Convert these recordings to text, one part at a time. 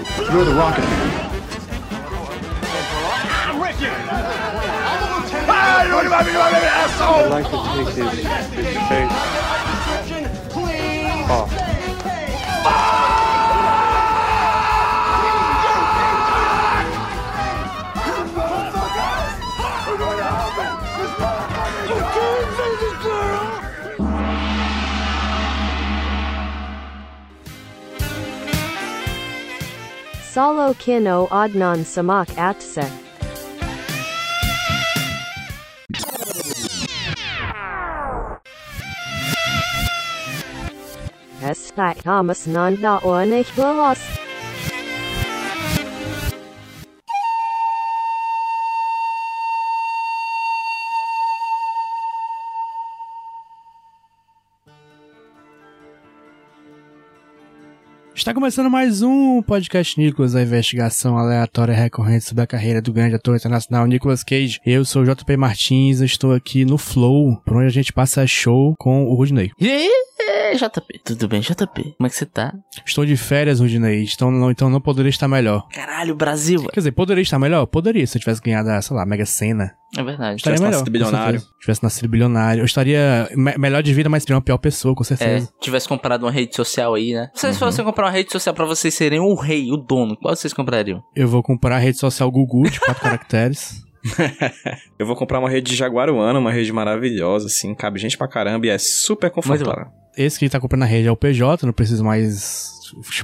You're the rocket. I'm rich. Ah, you wanna be my baby, asshole. like to take his, his face. Oh. Salo kino o Adnan Samak Atsek. Es hat Hamas nanda o nicht. Está começando mais um podcast Nicolas, a investigação aleatória recorrente sobre a carreira do grande ator internacional Nicolas Cage. Eu sou o JP Martins, estou aqui no Flow, por onde a gente passa show com o Rudney. JP? Tudo bem, JP? Como é que você tá? Estou de férias, Rudney, então não, então não poderia estar melhor. Caralho, Brasil. Quer dizer, poderia estar melhor? Poderia, se eu tivesse ganhado, a, sei lá, Mega Sena. É verdade. Estaria Tivesse melhor. nascido bilionário. Tivesse nascido bilionário. Eu estaria me- melhor de vida, mas seria uma pior pessoa, com É, certeza. tivesse comprado uma rede social aí, né? Se vocês Uhum. fossem comprar uma rede social pra vocês serem o rei, o dono, qual vocês comprariam? Eu vou comprar a rede social Gugu, de quatro caracteres. Eu vou comprar uma rede de Jaguaruana, uma rede maravilhosa, assim, cabe gente pra caramba e é super confortável. Esse que tá comprando a rede é o PJ, não preciso mais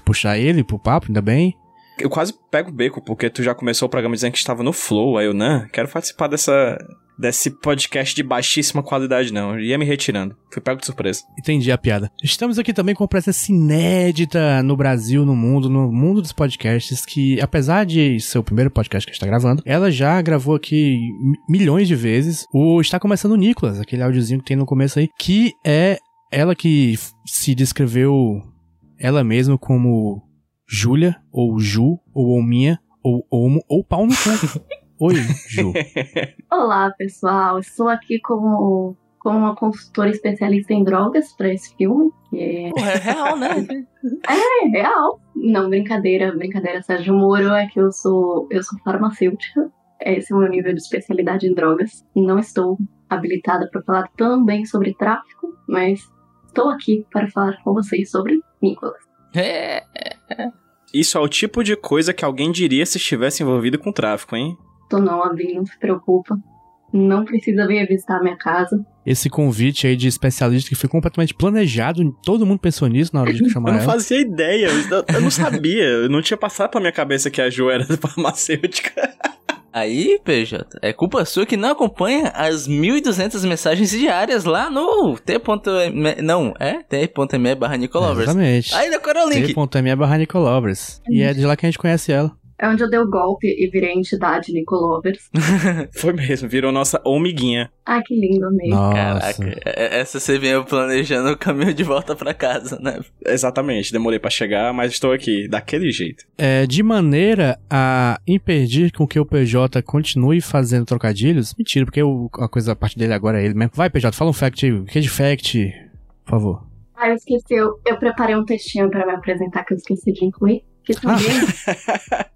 puxar ele pro papo, ainda bem. Eu quase pego o beco, porque tu já começou o programa dizendo que estava no Flow, aí eu, não, quero participar dessa, desse podcast de baixíssima qualidade, não. Eu ia me retirando. Fui pego de surpresa. Entendi a piada. Estamos aqui também com uma presença inédita no Brasil, no mundo, no mundo dos podcasts, que apesar de ser o primeiro podcast que a gente tá gravando, ela já gravou aqui mi- milhões de vezes. O Está Começando o Nicolas, aquele áudiozinho que tem no começo aí, que é ela que se descreveu ela mesma como Júlia, ou Ju, ou Ominha, ou Omo, ou pau no cu. Oi, Ju. Olá, pessoal. Estou aqui como, como uma consultora especialista em drogas para esse filme. Que é, é real, né? é real. Não, brincadeira, brincadeira. Sérgio Moro é que eu sou, eu sou farmacêutica. Esse é o meu nível de especialidade em drogas. Não estou habilitada para falar também sobre tráfico, mas estou aqui para falar com vocês sobre Nicolas. É. Isso é o tipo de coisa que alguém diria se estivesse envolvido com tráfico, hein? Tô não, Abin, não se preocupa. Não precisa vir visitar a minha casa. Esse convite aí de especialista que foi completamente planejado, todo mundo pensou nisso na hora de chamar Eu não ela. fazia ideia, eu, eu não sabia, eu não tinha passado pra minha cabeça que a Ju era farmacêutica. Aí, PJ, é culpa sua que não acompanha as 1.200 mensagens diárias lá no t.me... Não, é? t.me barra Nicolovers. Exatamente. Aí decorou o link. T.me barra Nicolovers. E é de lá que a gente conhece ela. É onde eu dei o golpe e virei a entidade Nicolovers. Foi mesmo, virou nossa omiguinha. Ai, que lindo, amei. Nossa. Caraca, é- essa você veio planejando o caminho de volta pra casa, né? Exatamente, demorei pra chegar, mas estou aqui, daquele jeito. É, de maneira a impedir com que o PJ continue fazendo trocadilhos. Mentira, porque o- a coisa, a parte dele agora é ele mesmo. Vai, PJ, fala um fact aí. O que é de fact? Por favor. Ah, eu esqueci. Eu, eu preparei um textinho pra me apresentar que eu esqueci de incluir. Que também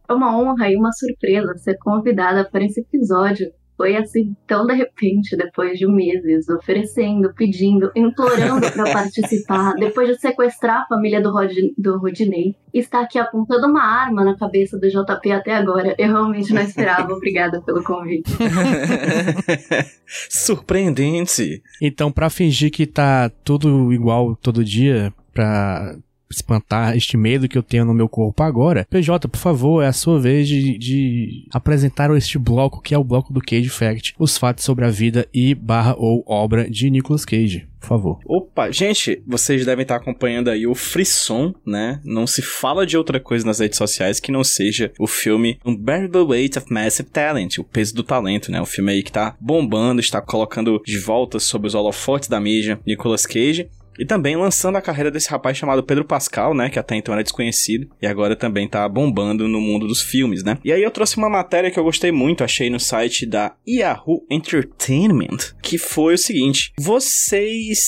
é uma honra e uma surpresa ser convidada para esse episódio. Foi assim, tão de repente, depois de meses, oferecendo, pedindo, implorando pra participar, depois de sequestrar a família do, Rod, do Rodinei, está aqui apontando uma arma na cabeça do JP até agora. Eu realmente não esperava. Obrigada pelo convite. Surpreendente. Então, pra fingir que tá tudo igual todo dia, pra espantar este medo que eu tenho no meu corpo agora, PJ, por favor, é a sua vez de, de apresentar este bloco, que é o bloco do Cage Fact, os fatos sobre a vida e barra ou obra de Nicolas Cage. Por favor. Opa, gente, vocês devem estar acompanhando aí o Frisson, né? Não se fala de outra coisa nas redes sociais que não seja o filme Unbearable Weight of Massive Talent, o peso do talento, né? O filme aí que tá bombando, está colocando de volta sobre os holofotes da mídia Nicolas Cage. E também lançando a carreira desse rapaz chamado Pedro Pascal, né? Que até então era desconhecido. E agora também tá bombando no mundo dos filmes, né? E aí eu trouxe uma matéria que eu gostei muito, achei no site da Yahoo Entertainment, que foi o seguinte: vocês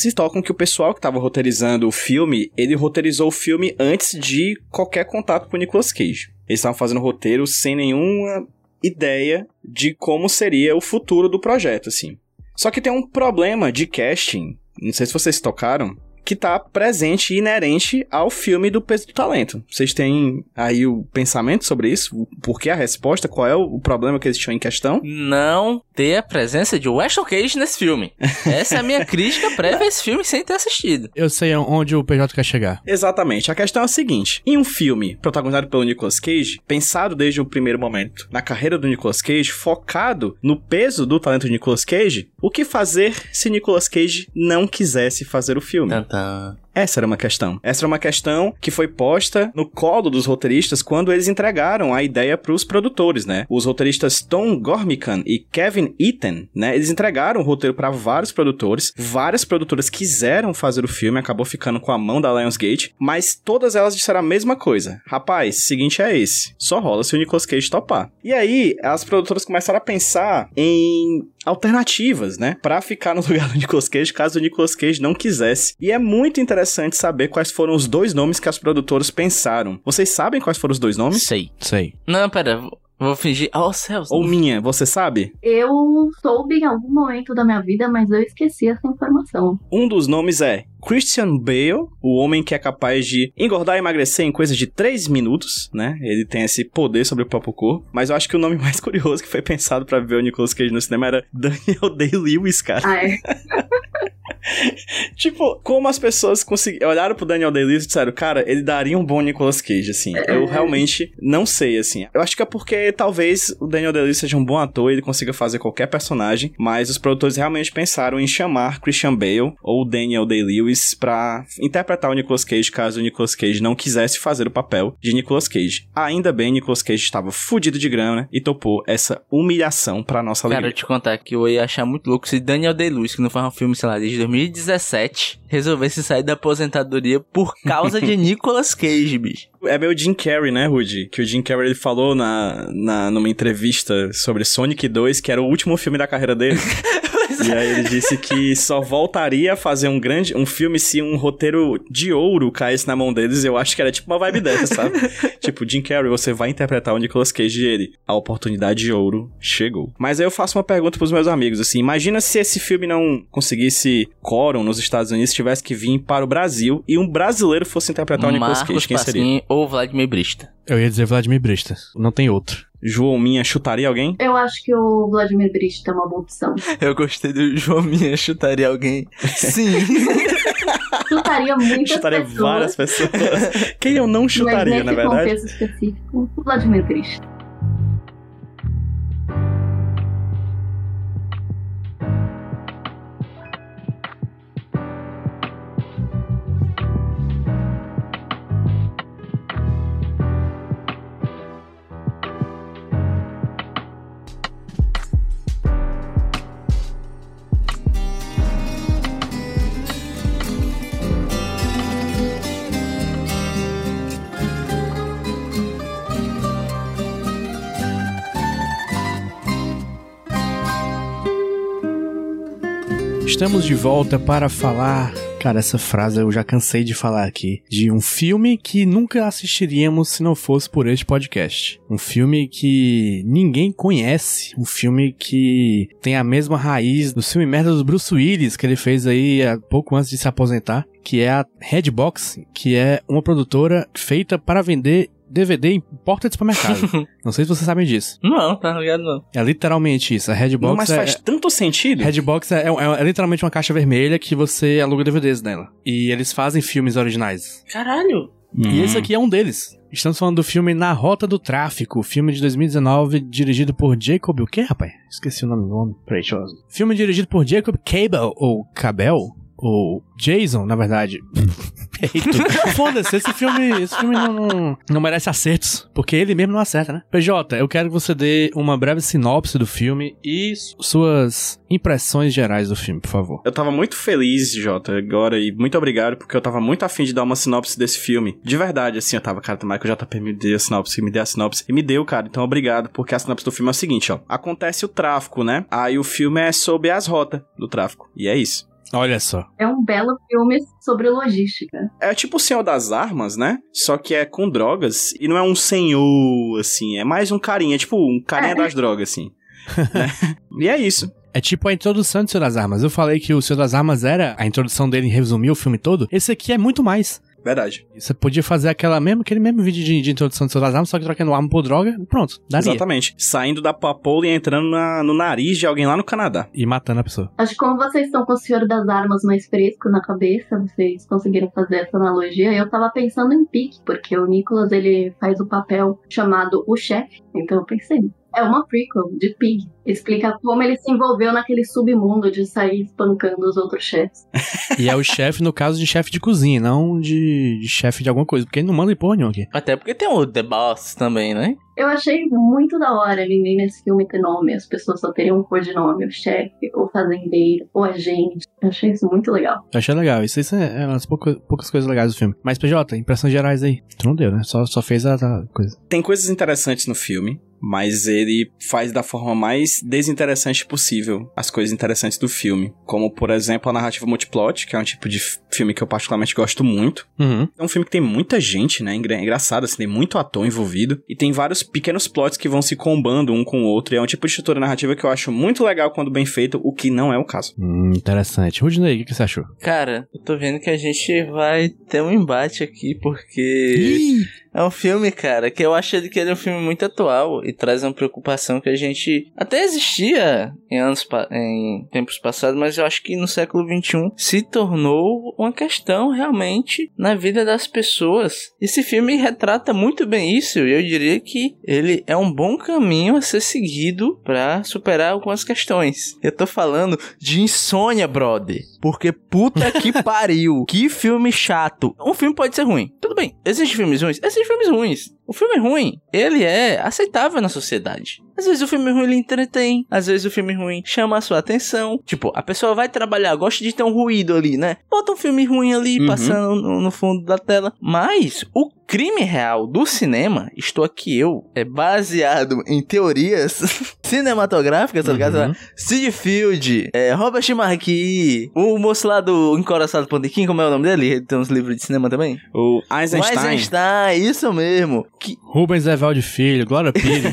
se tocam que o pessoal que tava roteirizando o filme, ele roteirizou o filme antes de qualquer contato com o Nicolas Cage. Eles estavam fazendo roteiro sem nenhuma ideia de como seria o futuro do projeto, assim. Só que tem um problema de casting, não sei se vocês tocaram, que tá presente e inerente ao filme do Peso do Talento. Vocês têm aí o pensamento sobre isso? Por que a resposta? Qual é o problema que eles tinham em questão? Não ter a presença de Weston Cage nesse filme. Essa é a minha crítica prévia a esse filme sem ter assistido. Eu sei onde o PJ quer chegar. Exatamente. A questão é a seguinte: em um filme protagonizado pelo Nicolas Cage, pensado desde o primeiro momento na carreira do Nicolas Cage, focado no peso do talento de Nicolas Cage, o que fazer se Nicolas Cage não quisesse fazer o filme? 嗯 Essa era uma questão. Essa era uma questão que foi posta no colo dos roteiristas quando eles entregaram a ideia para os produtores, né? Os roteiristas Tom Gormican e Kevin Eaton, né? Eles entregaram o roteiro para vários produtores. Várias produtoras quiseram fazer o filme, acabou ficando com a mão da Lionsgate, mas todas elas disseram a mesma coisa. Rapaz, seguinte é esse. Só rola se o Nicolas Cage topar. E aí, as produtoras começaram a pensar em alternativas, né? Pra ficar no lugar do Nicolas Cage, caso o Nicolas Cage não quisesse. E é muito interessante saber quais foram os dois nomes que as produtoras pensaram. Vocês sabem quais foram os dois nomes? Sei. Sei. Não, pera. Vou fingir. Oh, céus. Ou minha, você sabe? Eu soube em algum momento da minha vida, mas eu esqueci essa informação. Um dos nomes é Christian Bale, o homem que é capaz de engordar e emagrecer em coisa de 3 minutos, né? Ele tem esse poder sobre o próprio corpo. Mas eu acho que o nome mais curioso que foi pensado pra ver o Nicolas Cage no cinema era Daniel Day-Lewis, cara. Ah, é. tipo, como as pessoas conseguiram olharam pro Daniel Day-Lewis e disseram, cara, ele daria um bom Nicolas Cage, assim. Eu realmente não sei, assim. Eu acho que é porque talvez o Daniel Day-Lewis seja um bom ator, ele consiga fazer qualquer personagem, mas os produtores realmente pensaram em chamar Christian Bale ou Daniel Day-Lewis pra interpretar o Nicolas Cage caso o Nicolas Cage não quisesse fazer o papel de Nicolas Cage. Ainda bem, Nicolas Cage estava fudido de grana e topou essa humilhação pra nossa Cara, eu alegria. te contar que eu ia achar muito louco se Daniel Day-Lewis, que não faz um filme, sei lá, desde 2017, resolvesse sair da aposentadoria por causa de Nicolas Cage, bicho. É meio Jim Carrey, né, Rudy? Que o Jim Carrey ele falou na, na, numa entrevista sobre Sonic 2, que era o último filme da carreira dele. E aí ele disse que só voltaria a fazer um grande um filme se um roteiro de ouro caísse na mão deles. Eu acho que era tipo uma vibe dessa, sabe? tipo, Jim Carrey, você vai interpretar o Nicolas Cage e ele. A oportunidade de ouro chegou. Mas aí eu faço uma pergunta pros meus amigos, assim. Imagina se esse filme não conseguisse quórum nos Estados Unidos, tivesse que vir para o Brasil e um brasileiro fosse interpretar o Nicolas Marcos Cage. Quem seria? Pasquim ou Vladimir Brista. Eu ia dizer Vladimir Brista. Não tem outro. João Minha chutaria alguém? Eu acho que o Vladimir Brista é uma boa opção. Eu gostei do João Minha, chutaria alguém. Sim. Chutaria muitas chutaria pessoas. várias pessoas. Quem eu não mas chutaria, nesse na verdade? contexto específico, o Vladimir Brista. Estamos de volta para falar. Cara, essa frase eu já cansei de falar aqui. De um filme que nunca assistiríamos se não fosse por este podcast. Um filme que ninguém conhece. Um filme que tem a mesma raiz do filme merda do Bruce Willis que ele fez aí há pouco antes de se aposentar. Que é a Redbox, que é uma produtora feita para vender DVD em porta de supermercado. não sei se vocês sabem disso. Não, tá ligado não. É literalmente isso. A Redbox Não, mas é, faz tanto sentido. Redbox é, é- é literalmente uma caixa vermelha que você aluga DVDs nela. E eles fazem filmes originais. Caralho. E esse aqui é um deles. Estamos falando do filme Na Rota do Tráfico, filme de 2019, dirigido por Jacob. O quê, rapaz? Esqueci o nome do. Peraí, deixa eu... Filme dirigido por Jacob Cable, ou Cabel. O Jason, na verdade. Foda-se, esse filme, esse filme não, não, não merece acertos, porque ele mesmo não acerta, né? PJ, eu quero que você dê uma breve sinopse do filme e su- suas impressões gerais do filme, por favor. Eu tava muito feliz, Jota, agora, e muito obrigado, porque eu tava muito afim de dar uma sinopse desse filme. De verdade, assim, eu tava, cara, tomara que o JP me dê a sinopse, me dê a sinopse. E me deu, cara, então obrigado, porque a sinopse do filme é o seguinte, ó. Acontece o tráfico, né? Aí o filme é sobre as rotas do tráfico. E é isso. Olha só. É um belo filme sobre logística. É tipo o Senhor das Armas, né? Só que é com drogas. E não é um senhor, assim. É mais um carinha. É tipo um carinha É. das drogas, assim. né? E é isso. É tipo a introdução do Senhor das Armas. Eu falei que o Senhor das Armas era a introdução dele em resumir o filme todo. Esse aqui é muito mais. Verdade. Você podia fazer aquela mesmo, aquele mesmo vídeo de, de introdução do Senhor das Armas, só que trocando arma por droga, e pronto, daria. Exatamente. Saindo da papoula e entrando na- no nariz de alguém lá no Canadá. E matando a pessoa. Acho que como vocês estão com o Senhor das Armas mais fresco na cabeça, vocês conseguiram fazer essa analogia. Eu tava pensando em Pique, porque o Nicholas ele faz o papel chamado o chefe. Então eu pensei, é uma prequel de Pig. Explica como ele se envolveu naquele submundo de sair espancando os outros chefes. E é o chefe, no caso, de chefe de cozinha, não de, de chefe de alguma coisa, porque ele não manda em porra nenhuma aqui. Até porque tem o The Boss também, né? Eu achei muito da hora ninguém nesse filme ter nome. As pessoas só teriam um codinome, o chefe, o fazendeiro, o agente. Eu achei isso muito legal. Eu achei legal. Isso, isso é, é umas poucas, poucas coisas legais do filme. Mas, PJ, impressões gerais aí. Tu não deu, né? Só, só fez a, a coisa. Tem coisas interessantes no filme, mas ele faz da forma mais desinteressante possível as coisas interessantes do filme. Como, por exemplo, a narrativa multiplot, que é um tipo de filme que eu particularmente gosto muito. Uhum. É um filme que tem muita gente, né? Engra- Engraçado, assim, tem muito ator envolvido. E tem vários pequenos plots que vão se combando um com o outro. E é um tipo de estrutura narrativa que eu acho muito legal quando bem feito, o que não é o caso. Hum, interessante. Rudney, o que, que você achou? Cara, eu tô vendo que a gente vai ter um embate aqui, porque é um filme, cara, que eu acho que ele é um filme muito atual e traz uma preocupação que a gente até existia em anos em tempos passados, mas eu acho que no século XXI se tornou uma questão realmente na vida das pessoas. Esse filme retrata muito bem isso e eu diria que ele é um bom caminho a ser seguido pra superar algumas questões. Eu tô falando de insônia, brother. Porque puta que pariu. Que filme chato. Um filme pode ser ruim. Tudo bem. Existem filmes ruins? Existem filmes ruins. O filme ruim, ele é aceitável na sociedade. Às vezes o filme ruim ele entretém, às vezes o filme ruim chama a sua atenção. Tipo, a pessoa vai trabalhar, gosta de ter um ruído ali, né? Bota um filme ruim ali Uhum. passando no, no fundo da tela. Mas o crime real do cinema, estou aqui eu, é baseado em teorias cinematográficas, tá ligado? Uhum. Sid Field, é, Robert Marquis, o moço lá do Encoraçado Pontequim, como é o nome dele? Ele tem uns livros de cinema também? O O Eisenstein. Eisenstein, isso mesmo. Que, Rubens Evaldo Filho, Glória Pires,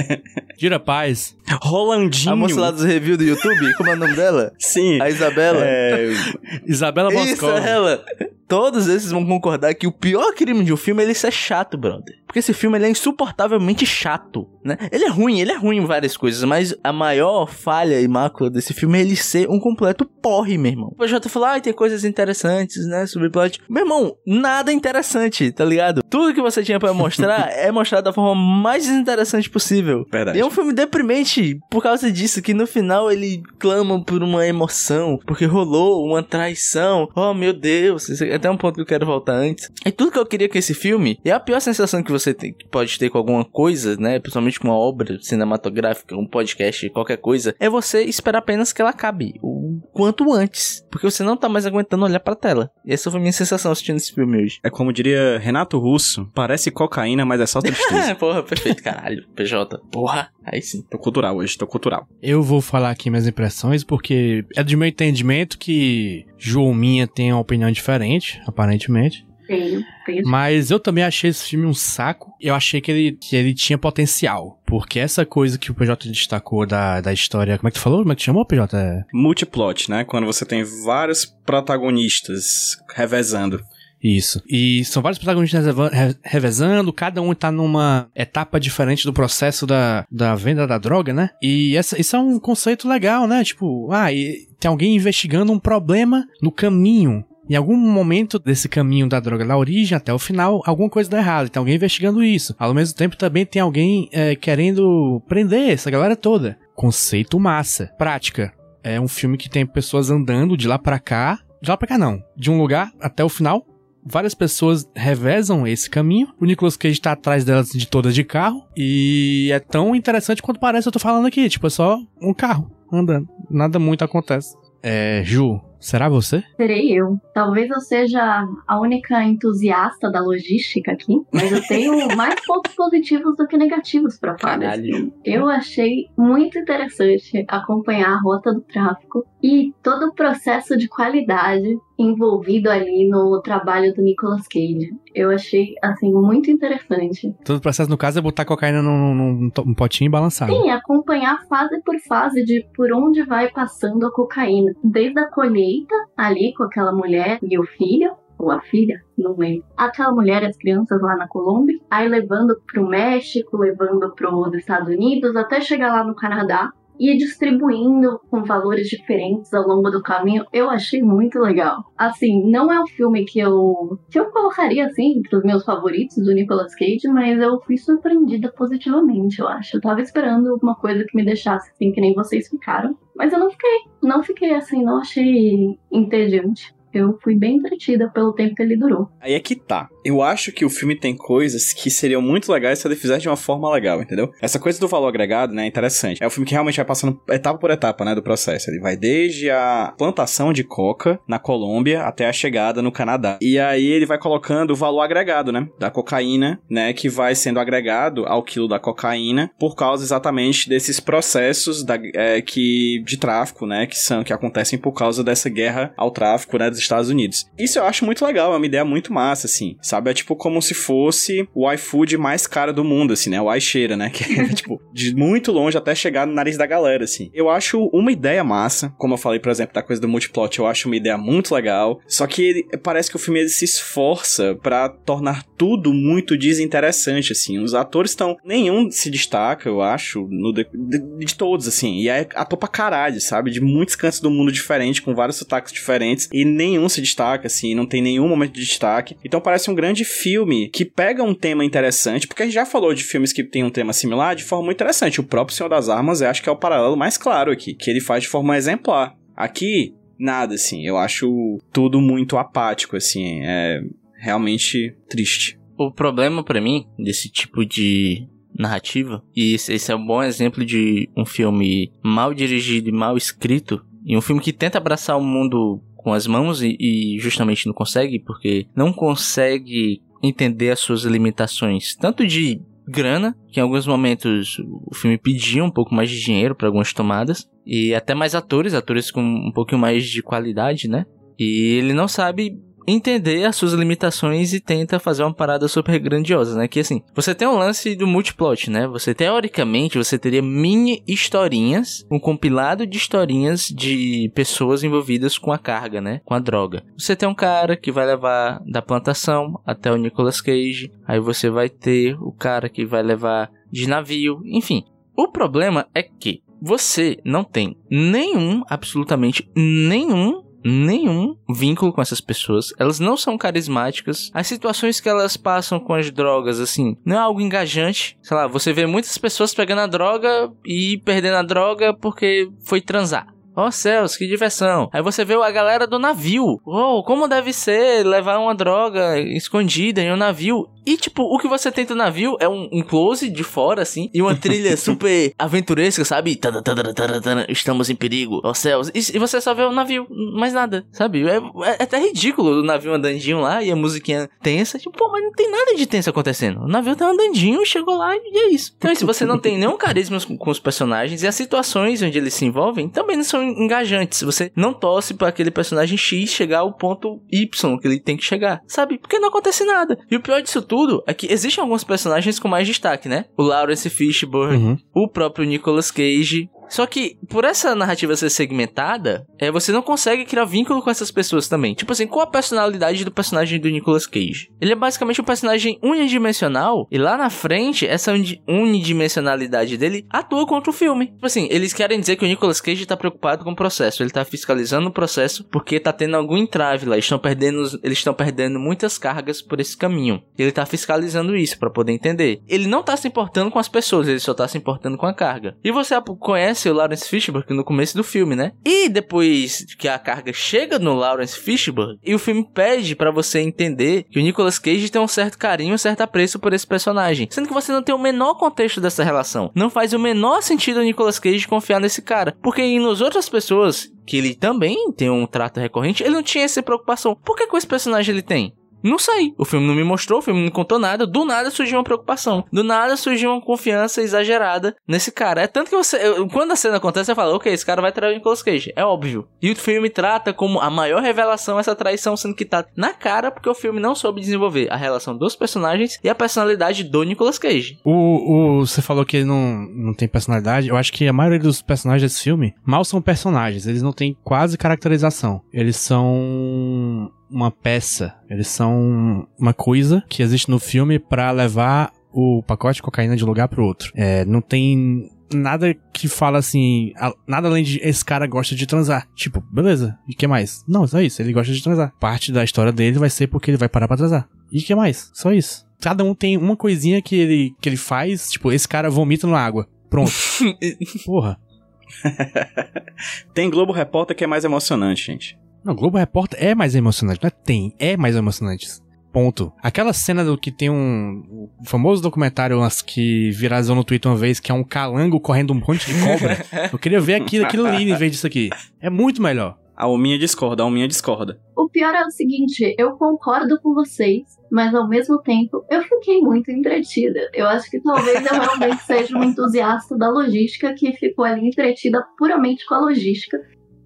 Gira Paz. Rolandinho. a moça lá dos reviews do YouTube, como é o nome dela? Sim. A Isabela. É, Isabela Isso, Moscou. ela. Todos esses vão concordar que o pior crime de um filme é ele ser chato, brother. Porque esse filme ele é insuportavelmente chato, né? Ele é ruim, ele é ruim em várias coisas, mas a maior falha e mácula desse filme é ele ser um completo porre, meu irmão. O PJ falou, ah, tem coisas interessantes, né, sobre plot. Meu irmão, nada interessante, tá ligado? Tudo que você tinha pra mostrar é mostrado da forma mais desinteressante possível. Verdade. E é um filme deprimente por causa disso, que no final ele clama por uma emoção, porque rolou uma traição. Oh meu Deus, é até um ponto que eu quero voltar antes. E tudo que eu queria com esse filme, e a pior sensação que você tem- que pode ter com alguma coisa, né, principalmente com uma obra cinematográfica, um podcast, qualquer coisa, é você esperar apenas que ela acabe, o quanto antes, porque você não tá mais aguentando olhar pra tela. E essa foi a minha sensação assistindo esse filme hoje. é como diria Renato Russo, parece cocaína, mas é só tristeza. Porra, perfeito, caralho, PJ. Porra, aí sim. tô cultural hoje, tô cultural. Eu vou falar aqui minhas impressões, porque é do meu entendimento que João Minha tem uma opinião diferente, aparentemente. Tenho, tenho. Mas eu também achei esse filme um saco. Eu achei que ele, que ele tinha potencial. Porque essa coisa que o PJ destacou da, da história. Como é que tu falou? Como é que tu chamou, PJ? É, Multiplot, né? Quando você tem vários protagonistas revezando. Isso. E são vários protagonistas revezando, cada um tá numa etapa diferente do processo da, da venda da droga, né? E essa, isso é um conceito legal, né? Tipo, ah, e tem alguém investigando um problema no caminho. Em algum momento desse caminho da droga, da origem até o final, alguma coisa dá errado. Tem alguém investigando isso. Ao mesmo tempo, também tem alguém é, querendo prender essa galera toda. Conceito massa. Prática. É um filme que tem pessoas andando de lá pra cá De lá pra cá, não. De um lugar até o final, várias pessoas revezam esse caminho. O Nicolas Cage tá atrás delas de todas de carro. E é tão interessante quanto parece eu tô falando aqui. Tipo, é só um carro andando. Nada muito acontece. É, Ju, será você? Serei eu. Talvez eu seja a única entusiasta da logística aqui, mas eu tenho mais pontos positivos do que negativos pra falar Caralho. Eu achei muito interessante acompanhar a rota do tráfico e todo o processo de qualidade envolvido ali no trabalho do Nicolas Cage. Eu achei, assim, muito interessante. Todo o processo, no caso, é botar cocaína num, num- num um potinho e balançar. Sim, acompanhar fase por fase de por onde vai passando a cocaína. Desde a colheita, ali com aquela mulher e o filho, ou a filha, não lembro. Aquela mulher e as crianças lá na Colômbia, aí levando pro México, levando pros Estados Unidos, até chegar lá no Canadá. E distribuindo com valores diferentes ao longo do caminho, eu achei muito legal. Assim, não é um filme que eu que eu colocaria assim entre os meus favoritos do Nicolas Cage, mas eu fui surpreendida positivamente, eu acho. Eu tava esperando alguma coisa que me deixasse assim, que nem vocês ficaram. Mas eu não fiquei. Não fiquei assim, não achei entediante. Eu fui bem entretida pelo tempo que ele durou. Aí é que tá. Eu acho que o filme tem coisas que seriam muito legais se ele fizesse de uma forma legal, entendeu? Essa coisa do valor agregado, né, é interessante. É um filme que realmente vai passando etapa por etapa, né, do processo. Ele vai desde a plantação de coca na Colômbia até a chegada no Canadá. E aí ele vai colocando o valor agregado, né, da cocaína, né, que vai sendo agregado ao quilo da cocaína por causa exatamente desses processos da, é, que de tráfico, né, que são que acontecem por causa dessa guerra ao tráfico, né, dos Estados Unidos. Isso eu acho muito legal, é uma ideia muito massa, assim, sabe? É tipo como se fosse o iFood mais caro do mundo, assim, né? O iCheira, né? Que é, tipo, de muito longe até chegar no nariz da galera, assim. Eu acho uma ideia massa, como eu falei, por exemplo, da coisa do multiplot, eu acho uma ideia muito legal, só que ele, parece que o filme se esforça pra tornar tudo muito desinteressante, assim. Os atores estão... Nenhum se destaca, eu acho, no de, de, de todos, assim. E é ator pra caralho, sabe? De muitos cantos do mundo diferentes, com vários sotaques diferentes, e nenhum se destaca, assim, não tem nenhum momento de destaque. Então parece um grande filme que pega um tema interessante, porque a gente já falou de filmes que tem um tema similar de forma muito interessante. O próprio Senhor das Armas, eu acho que é o paralelo mais claro aqui, que ele faz de forma exemplar. Aqui, nada, assim, eu acho tudo muito apático, assim, é realmente triste. O problema pra mim desse tipo de narrativa, e esse, é um bom exemplo de um filme mal dirigido e mal escrito, e um filme que tenta abraçar o mundo com as mãos e, e justamente não consegue, porque não consegue entender as suas limitações, tanto de grana, que em alguns momentos o filme pedia um pouco mais de dinheiro para algumas tomadas, e até mais atores, atores com um pouquinho mais de qualidade, né? E ele não sabe entender as suas limitações e tenta fazer uma parada super grandiosa, né? Que assim, você tem um lance do multiplot, né? Você teoricamente você teria mini historinhas, um compilado de historinhas de pessoas envolvidas com a carga, né? Com a droga. Você tem um cara que vai levar da plantação até o Nicolas Cage, aí você vai ter o cara que vai levar de navio, enfim. O problema é que você não tem nenhum, absolutamente nenhum nenhum vínculo com essas pessoas. Elas não são carismáticas. As situações que elas passam com as drogas, assim, não é algo engajante. Sei lá, você vê muitas pessoas pegando a droga e perdendo a droga porque foi transar. Ó oh, céus, que diversão. Aí você vê a galera do navio. Oh, como deve ser levar uma droga escondida em um navio. E, tipo, o que você tem do navio é um, um close de fora, assim, e uma trilha super aventuresca, sabe? Estamos em perigo, ó céus. E, e você só vê o navio, mais nada, sabe? É, é até ridículo o navio andandinho lá e a musiquinha tensa. Tipo, pô, mas não tem nada de tenso acontecendo. O navio tá andandinho, chegou lá e é isso. Então, se você não tem nenhum carisma com os personagens e as situações onde eles se envolvem também não são engajantes. Você não torce para aquele personagem X chegar ao ponto Y que ele tem que chegar, sabe? Porque não acontece nada. E o pior disso tudo é que existem alguns personagens com mais destaque, né? O Lawrence Fishburne, Uhum. o próprio Nicolas Cage. Só que, por essa narrativa ser segmentada, é, você não consegue criar vínculo com essas pessoas também. Tipo assim, qual a personalidade do personagem do Nicolas Cage? Ele é basicamente um personagem unidimensional, e lá na frente, essa uni- unidimensionalidade dele atua contra o filme. Tipo assim, eles querem dizer que o Nicolas Cage tá preocupado com o processo, ele tá fiscalizando o processo porque tá tendo algum entrave lá, estão perdendo, eles estão perdendo muitas cargas por esse caminho. Ele tá fiscalizando isso pra poder entender. Ele não tá se importando com as pessoas, ele só tá se importando com a carga. E você conhece o Lawrence Fishburne no começo do filme, né? E depois que a carga chega no Lawrence Fishburne, e o filme pede para você entender que o Nicolas Cage tem um certo carinho, um certo apreço por esse personagem. Sendo que você não tem o menor contexto dessa relação. Não faz o menor sentido o Nicolas Cage confiar nesse cara. Porque nos outras pessoas, que ele também tem um trato recorrente, ele não tinha essa preocupação. Por que com esse personagem ele tem? Não sei. O filme não me mostrou, o filme não contou nada. Do nada surgiu uma preocupação. Do nada surgiu uma confiança exagerada nesse cara. É tanto que você. eu- quando a cena acontece, você fala, ok, esse cara vai trair o Nicolas Cage. É óbvio. E o filme trata como a maior revelação essa traição, sendo que tá na cara, porque o filme não soube desenvolver a relação dos personagens e a personalidade do Nicolas Cage. O, o, você falou que ele não, não tem personalidade. Eu acho que a maioria dos personagens desse filme mal são personagens. Eles não têm quase caracterização. Eles são uma peça. Eles são uma coisa que existe no filme pra levar o pacote de cocaína de um lugar pro outro. É, não tem nada que fala assim, nada além de esse cara gosta de transar. Tipo, beleza, e que mais? Não, só isso, ele gosta de transar. Parte da história dele vai ser porque ele vai parar pra transar. E que mais? Só isso. Cada um tem uma coisinha que ele, que ele faz, tipo, esse cara vomita na água. Pronto. Porra. Tem Globo Repórter que é mais emocionante, gente. Não, Globo Repórter é mais emocionante, não é tem, é mais emocionante. Ponto. Aquela cena do que tem um o famoso documentário umas que viralizou no Twitter uma vez, que é um calango correndo um monte de cobra. Eu queria ver aquilo, aquilo ali em vez disso aqui. É muito melhor. A Alminha discorda, a Alminha discorda. O pior é o seguinte, eu concordo com vocês, mas ao mesmo tempo eu fiquei muito entretida. Eu acho que talvez eu realmente seja um entusiasta da logística que ficou ali entretida puramente com a logística,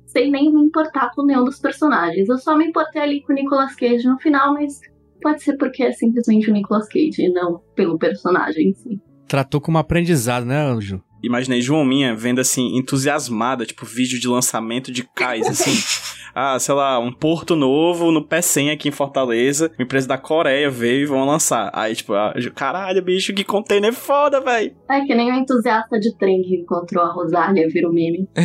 sem nem me importar com nenhum dos personagens. Eu só me importei ali com o Nicolas Cage no final, mas pode ser porque é simplesmente o Nicolas Cage e não pelo personagem em si. Tratou como aprendizado, né, Anjo? Imaginei João Minha vendo assim, entusiasmada, tipo, vídeo de lançamento de cais, assim. ah, sei lá, um porto novo no P100 aqui em Fortaleza. Uma empresa da Coreia veio e vão lançar. Aí, tipo, ah, caralho, bicho, que container foda, véi. É que nem o entusiasta de trem que encontrou a Rosália, vira o meme.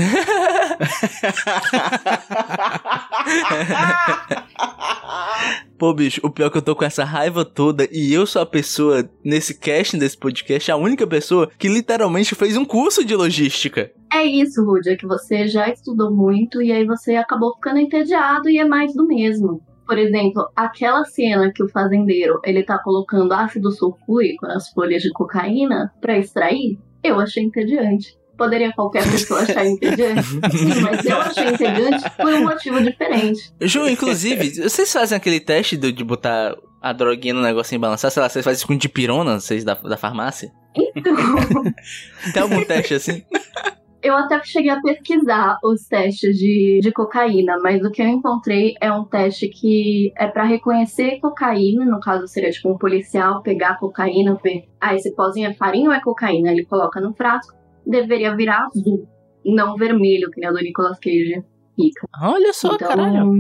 Pô, bicho, o pior é que eu tô com essa raiva toda e eu sou a pessoa nesse casting desse podcast, a única pessoa que literalmente fez um curso de logística. É isso, Rudy, é que você já estudou muito e aí você acabou ficando entediado e é mais do mesmo. Por exemplo, aquela cena que o fazendeiro ele tá colocando ácido sulfúrico nas folhas de cocaína pra extrair, eu achei entediante. Poderia qualquer pessoa achar entediante? Sim, mas eu achei entediante por um motivo diferente. Ju, inclusive, vocês fazem aquele teste do- de botar a droguinha no negocinho e balançar? Sei lá, vocês fazem isso com dipirona, vocês da, da farmácia? Então, Tem algum teste assim? eu até cheguei a pesquisar os testes de, de cocaína, mas o que eu encontrei é um teste que é pra reconhecer cocaína, no caso seria tipo um policial pegar cocaína, ver, ah, esse pozinho é farinha ou é cocaína? Ele coloca no frasco, deveria virar azul, não vermelho, que nem o do Nicolas Cage fica. Olha só, então, caralho.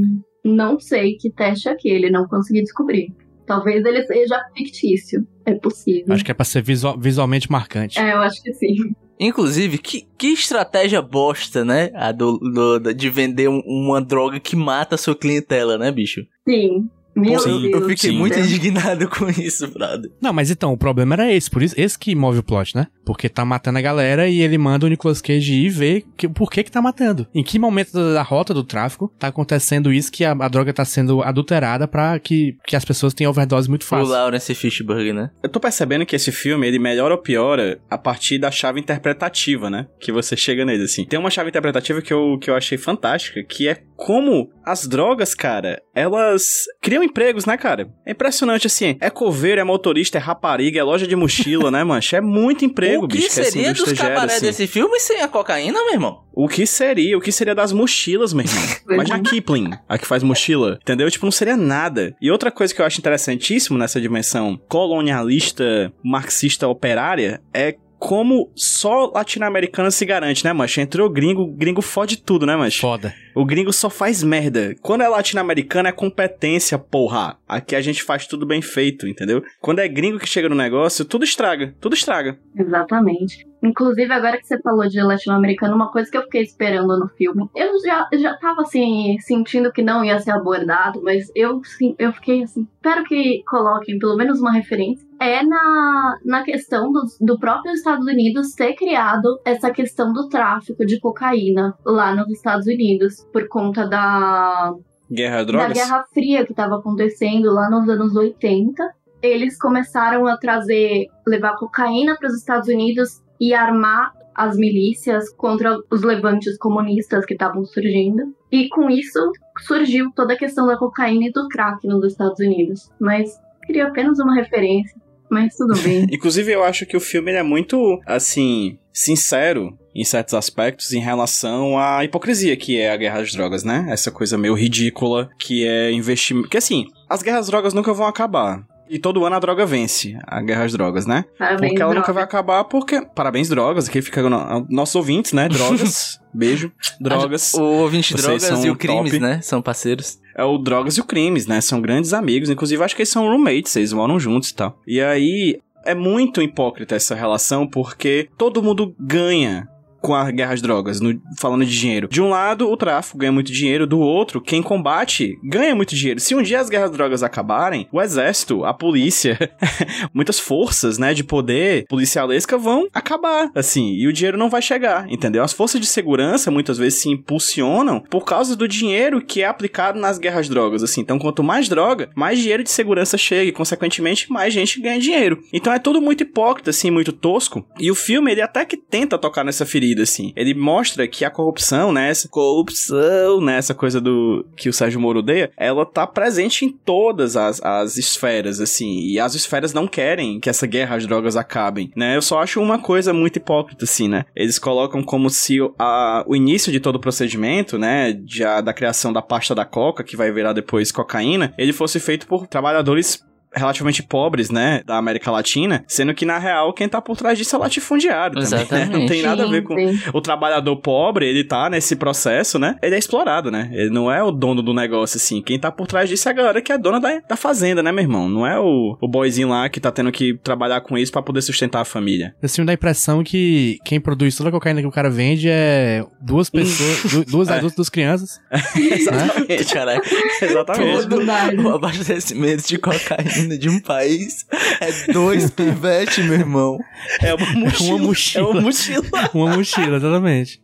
não sei que teste é aquele, não consegui descobrir. Talvez ele seja fictício, é possível. Acho que é pra ser visual- visualmente marcante. É, eu acho que sim. Inclusive, que, que estratégia bosta, né? A do, do- de vender um- uma droga que mata a sua clientela, né, bicho? Sim. Meu Sim, Deus. Eu fiquei sim. muito indignado com isso, brother. Não, mas então, o problema era esse, por isso, esse que move o plot, né? Porque tá matando a galera e ele manda o Nicolas Cage ir ver que, por que que tá matando. Em que momento da, da rota do tráfico tá acontecendo isso que a, a droga tá sendo adulterada pra que, que as pessoas tenham overdose muito O fácil. Lawrence Fishburne, né? Eu tô percebendo que esse filme, ele melhora ou piora a partir da chave interpretativa, né? Que você chega nele, assim. Tem uma chave interpretativa que eu, que eu achei fantástica, que é como as drogas, cara, elas criam empregos, né, cara? É impressionante, assim. É coveiro, é motorista, é rapariga, é loja de mochila, né, mancha? É muito emprego, o que bicho, que essa seria dos indústria gera, cabaré assim. desse filme sem a cocaína, meu irmão? O que seria? O que seria das mochilas, meu irmão? Imagina a Kipling, a que faz mochila, entendeu? Tipo, não seria nada. E outra coisa que eu acho interessantíssimo nessa dimensão colonialista, marxista operária é como só latino-americana se garante, né, mancha? Entrou gringo, gringo fode tudo, né, mancha? Foda. O gringo só faz merda. Quando é latino-americano é competência, porra. Aqui a gente faz tudo bem feito, entendeu? Quando é gringo que chega no negócio, tudo estraga, tudo estraga. Exatamente. Inclusive, agora que você falou de latino-americano, uma coisa que eu fiquei esperando no filme, eu já, já tava assim, sentindo que não ia ser abordado, mas eu, sim, eu fiquei assim, espero que coloquem pelo menos uma referência. É na, na questão do, do próprio Estados Unidos ter criado essa questão do tráfico de cocaína lá nos Estados Unidos, por conta da, Guerra às da drogas? Guerra Fria que estava acontecendo lá nos anos 80. Eles começaram a trazer, levar cocaína para os Estados Unidos e armar as milícias contra os levantes comunistas que estavam surgindo. E com isso surgiu toda a questão da cocaína e do crack nos Estados Unidos. Mas queria apenas uma referência, mas tudo bem. Inclusive, eu acho que o filme é muito, assim, sincero em certos aspectos em relação à hipocrisia que é a guerra às drogas, né? Essa coisa meio ridícula que é investimento. Que assim, as guerras às drogas nunca vão acabar. E todo ano a droga vence, a guerra às drogas, né? Parabéns, Porque ela droga. nunca vai acabar, porque. Parabéns, drogas. Aqui fica no- nossos ouvintes, né? Drogas. Beijo. Drogas. O ouvinte Vocês drogas são e o crimes, top. né? São parceiros. É o Drogas e o Crimes, né? São grandes amigos. Inclusive, acho que eles são roommates, eles moram juntos e tal. E aí, é muito hipócrita essa relação, porque todo mundo ganha com a guerra às drogas, no- falando de dinheiro. De um lado, o tráfico ganha muito dinheiro, do outro, quem combate ganha muito dinheiro. Se um dia as guerras às drogas acabarem, o exército, a polícia, muitas forças, né, de poder policialesca vão acabar, assim, e o dinheiro não vai chegar, entendeu? As forças de segurança muitas vezes se impulsionam por causa do dinheiro que é aplicado nas guerras às drogas, assim. Então, quanto mais droga, mais dinheiro de segurança chega e, consequentemente, mais gente ganha dinheiro. Então, é tudo muito hipócrita, assim, muito tosco. E o filme, ele até que tenta tocar nessa ferida, assim. Ele mostra que a corrupção, né, essa corrupção, né, essa coisa do que o Sérgio Moro odeia, ela tá presente em todas as, as esferas, assim. E as esferas não querem que essa guerra às drogas acabem, né? Eu só acho uma coisa muito hipócrita, assim, né? Eles colocam como se a, o início de todo o procedimento, né, já da criação da pasta da coca, que vai virar depois cocaína, ele fosse feito por trabalhadores relativamente pobres, né, da América Latina, sendo que na real quem tá por trás disso é latifundiário também, né? Não Exatamente. tem nada a ver com o trabalhador pobre, ele tá nesse processo, né? Ele é explorado, né? Ele não é o dono do negócio, assim. Quem tá por trás disso é a galera que é dona da, da fazenda, né, meu irmão? Não é o, o boyzinho lá que tá tendo que trabalhar com isso pra poder sustentar a família. Esse filme dá a impressão que quem produz toda a cocaína que o cara vende é duas pessoas, du- duas É. adultas, duas crianças. Exatamente, caralho. Exatamente. Todo o abastecimento de cocaína de um país é dois pivetes, meu irmão. É uma mochila. Uma mochila. É uma mochila. Uma mochila, exatamente.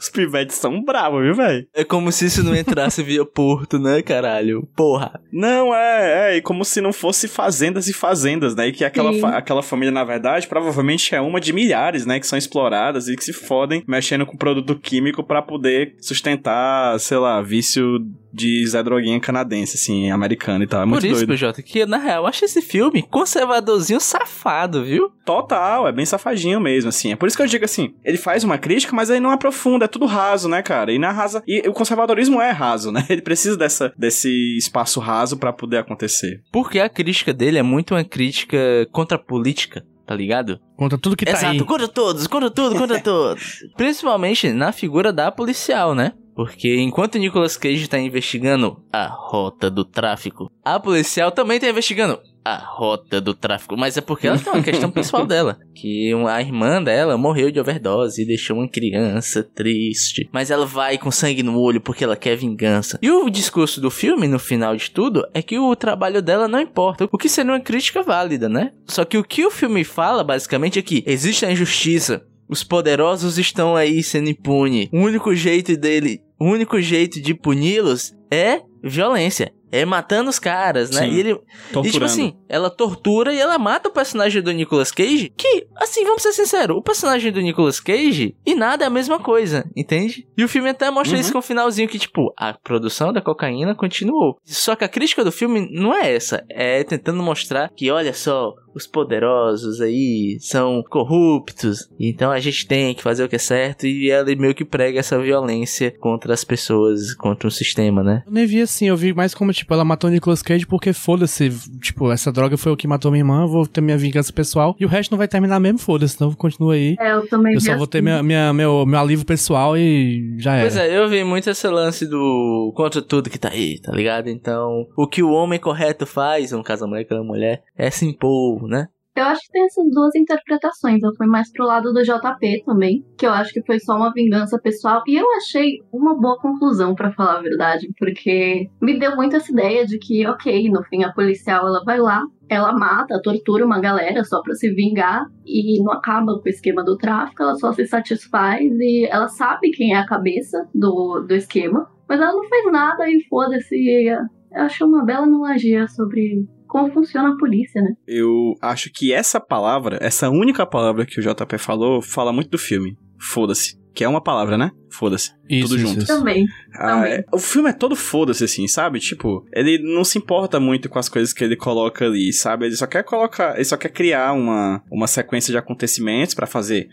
Os pivetes são bravos, viu, velho? É como se isso não entrasse via porto, né, caralho? Porra. Não, é, é, e como se não fosse fazendas e fazendas, né? E que aquela, fa- aquela família, na verdade, provavelmente é uma de milhares, né? Que são exploradas e que se fodem mexendo com produto químico pra poder sustentar, sei lá, vício de Zé Droguinha canadense, assim, americano e tal. É muito Por isso, doido. PJ, que na real eu acho esse filme conservadorzinho safado, viu? Total, é bem safadinho mesmo, assim. É por isso que eu digo assim, ele faz uma crítica, mas aí não aprofunda, é tudo raso, né, cara? E na rasa. E o conservadorismo é raso, né? Ele precisa dessa, desse espaço raso pra poder acontecer. Porque a crítica dele é muito uma crítica contra a política, tá ligado? Conta tudo que tá Exato, aí. contra todos, contra tudo, contra todos. Principalmente na figura da policial, né? Porque enquanto Nicolas Cage tá investigando a rota do tráfico, a policial também tá investigando a rota do tráfico. Mas é porque ela tem uma questão pessoal dela. Que a irmã dela morreu de overdose e deixou uma criança triste. Mas ela vai com sangue no olho porque ela quer vingança. E o discurso do filme, no final de tudo, é que o trabalho dela não importa. O que seria uma crítica válida, né? Só que o que o filme fala, basicamente, é que existe a injustiça. Os poderosos estão aí sendo impunes. O único jeito dele, o único jeito de puni-los é violência. É matando os caras, né? Sim. E ele, Torturando. e tipo assim, ela tortura e ela mata o personagem do Nicolas Cage. Que, assim, vamos ser sinceros, o personagem do Nicolas Cage e nada é a mesma coisa, entende? E o filme até mostra Uhum. isso com o finalzinho que, tipo, a produção da cocaína continuou. Só que a crítica do filme não é essa. É tentando mostrar que, olha só, os poderosos aí são corruptos. Então a gente tem que fazer o que é certo. E ela meio que prega essa violência contra as pessoas, contra o sistema, né? Eu nem vi assim, eu vi mais como, tipo, ela matou o Nicolas Cage porque foda-se, tipo, essa droga foi o que matou minha irmã, eu vou ter minha vingança pessoal e o resto não vai terminar mesmo, foda-se, então continua aí. É, eu também Eu vi só vou ter assim. minha, minha- meu, meu alívio pessoal e já era. Pois é, eu vi muito esse lance do contra tudo que tá aí, tá ligado? Então, o que o homem correto faz, no caso a mulher que é uma mulher, é se impor, né? Eu acho que tem essas duas interpretações. Eu fui mais pro lado do JP também, que eu acho que foi só uma vingança pessoal. E eu achei uma boa conclusão, para falar a verdade, porque me deu muito essa ideia de que, ok, no fim a policial ela vai lá, ela mata, tortura uma galera só para se vingar e não acaba com o esquema do tráfico, ela só se satisfaz e ela sabe quem é a cabeça do, do esquema, mas ela não fez nada e foda-se. Eu achei uma bela analogia sobre como funciona a polícia, né? Eu acho que essa palavra, essa única palavra que o JP falou, fala muito do filme. Foda-se. Que é uma palavra, né? Foda-se. Isso, Tudo junto. isso. Também. Ah, Também. é- o filme é todo foda-se, assim, sabe? Tipo, ele não se importa muito com as coisas que ele coloca ali, sabe? Ele só quer colocar, ele só quer criar uma, uma sequência de acontecimentos pra fazer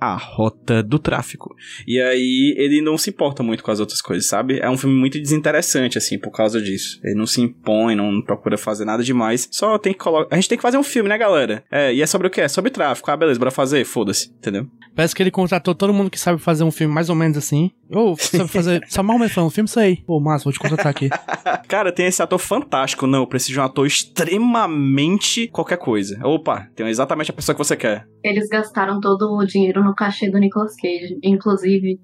a rota do tráfico. E aí ele não se importa muito com as outras coisas, sabe? É um filme muito desinteressante, assim, por causa disso. Ele não se impõe, não procura fazer nada demais. Só tem que colocar. A gente tem que fazer um filme, né, galera? É, e é sobre o quê? É sobre tráfico. Ah, beleza, bora fazer? Foda-se, entendeu? Parece que ele contratou todo mundo que sabe fazer um filme mais ou menos assim. Ou sabe fazer. só mal menos um filme, isso aí. Pô, massa, vou te contratar aqui. Cara, tem esse ator fantástico. Não, eu preciso de um ator extremamente qualquer coisa. Opa, tem exatamente a pessoa que você quer. Eles gastaram todo o dinheiro no cachê do Nicolas Cage. Inclusive,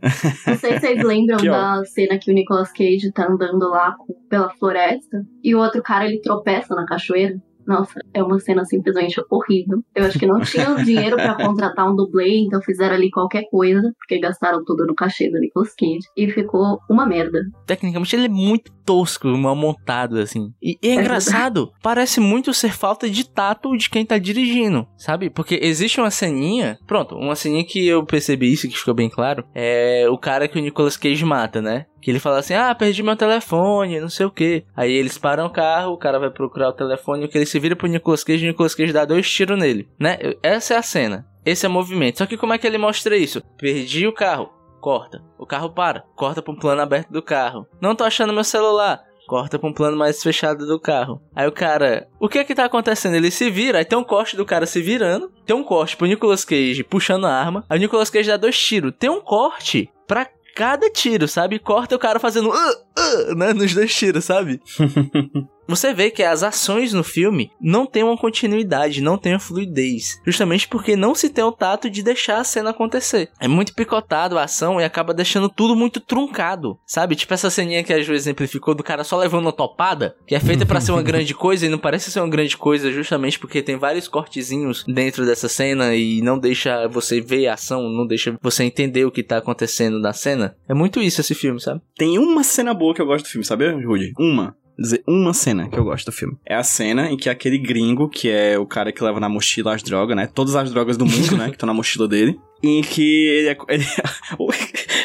não sei se vocês lembram Que da cena que o Nicolas Cage tá andando lá pela floresta e o outro cara ele tropeça na cachoeira. Nossa, é uma cena simplesmente horrível. Eu acho que não tinham dinheiro pra contratar um dublê, então fizeram ali qualquer coisa, porque gastaram tudo no cachê do Nicolas Cage. E ficou uma merda. Tecnicamente ele é muito tosco, mal montado, assim. E, e é engraçado, parece muito ser falta de tato de quem tá dirigindo, sabe? Porque existe uma ceninha, pronto, uma ceninha que eu percebi isso, que ficou bem claro, é o cara que o Nicolas Cage mata, né? Que ele fala assim, ah, perdi meu telefone, não sei o que. Aí eles param o carro, o cara vai procurar o telefone, o que ele se vira pro Nicolas Cage, e o Nicolas Cage dá dois tiros nele, né? Essa é a cena. Esse é o movimento. Só que como é que ele mostra isso? Perdi o carro. Corta. O carro para. Corta pra um plano aberto do carro. Não tô achando meu celular. Corta pra um plano mais fechado do carro. Aí o cara. O que é que tá acontecendo? Ele se vira, aí tem um corte do cara se virando. Tem um corte pro Nicolas Cage puxando a arma. Aí o Nicolas Cage dá dois tiros. Tem um corte pra cada tiro, sabe? Corta o cara fazendo. "Uh, uh", né? Nos dois tiros, sabe? Você vê que as ações no filme não têm uma continuidade, não têm uma fluidez. Justamente porque não se tem o tato de deixar a cena acontecer. É muito picotado a ação e acaba deixando tudo muito truncado. Sabe? Tipo essa ceninha que a Ju exemplificou do cara só levando uma topada, que é feita pra ser uma grande coisa e não parece ser uma grande coisa, justamente porque tem vários cortezinhos dentro dessa cena e não deixa você ver a ação, não deixa você entender o que tá acontecendo na cena. É muito isso esse filme, sabe? Tem uma cena boa que eu gosto do filme, sabe, Rudy? Uma. Dizer uma cena que eu gosto do filme. É a cena em que aquele gringo, que é o cara que leva na mochila as drogas, né? Todas as drogas do mundo, né? Que estão na mochila dele. Em que ele, é- ele,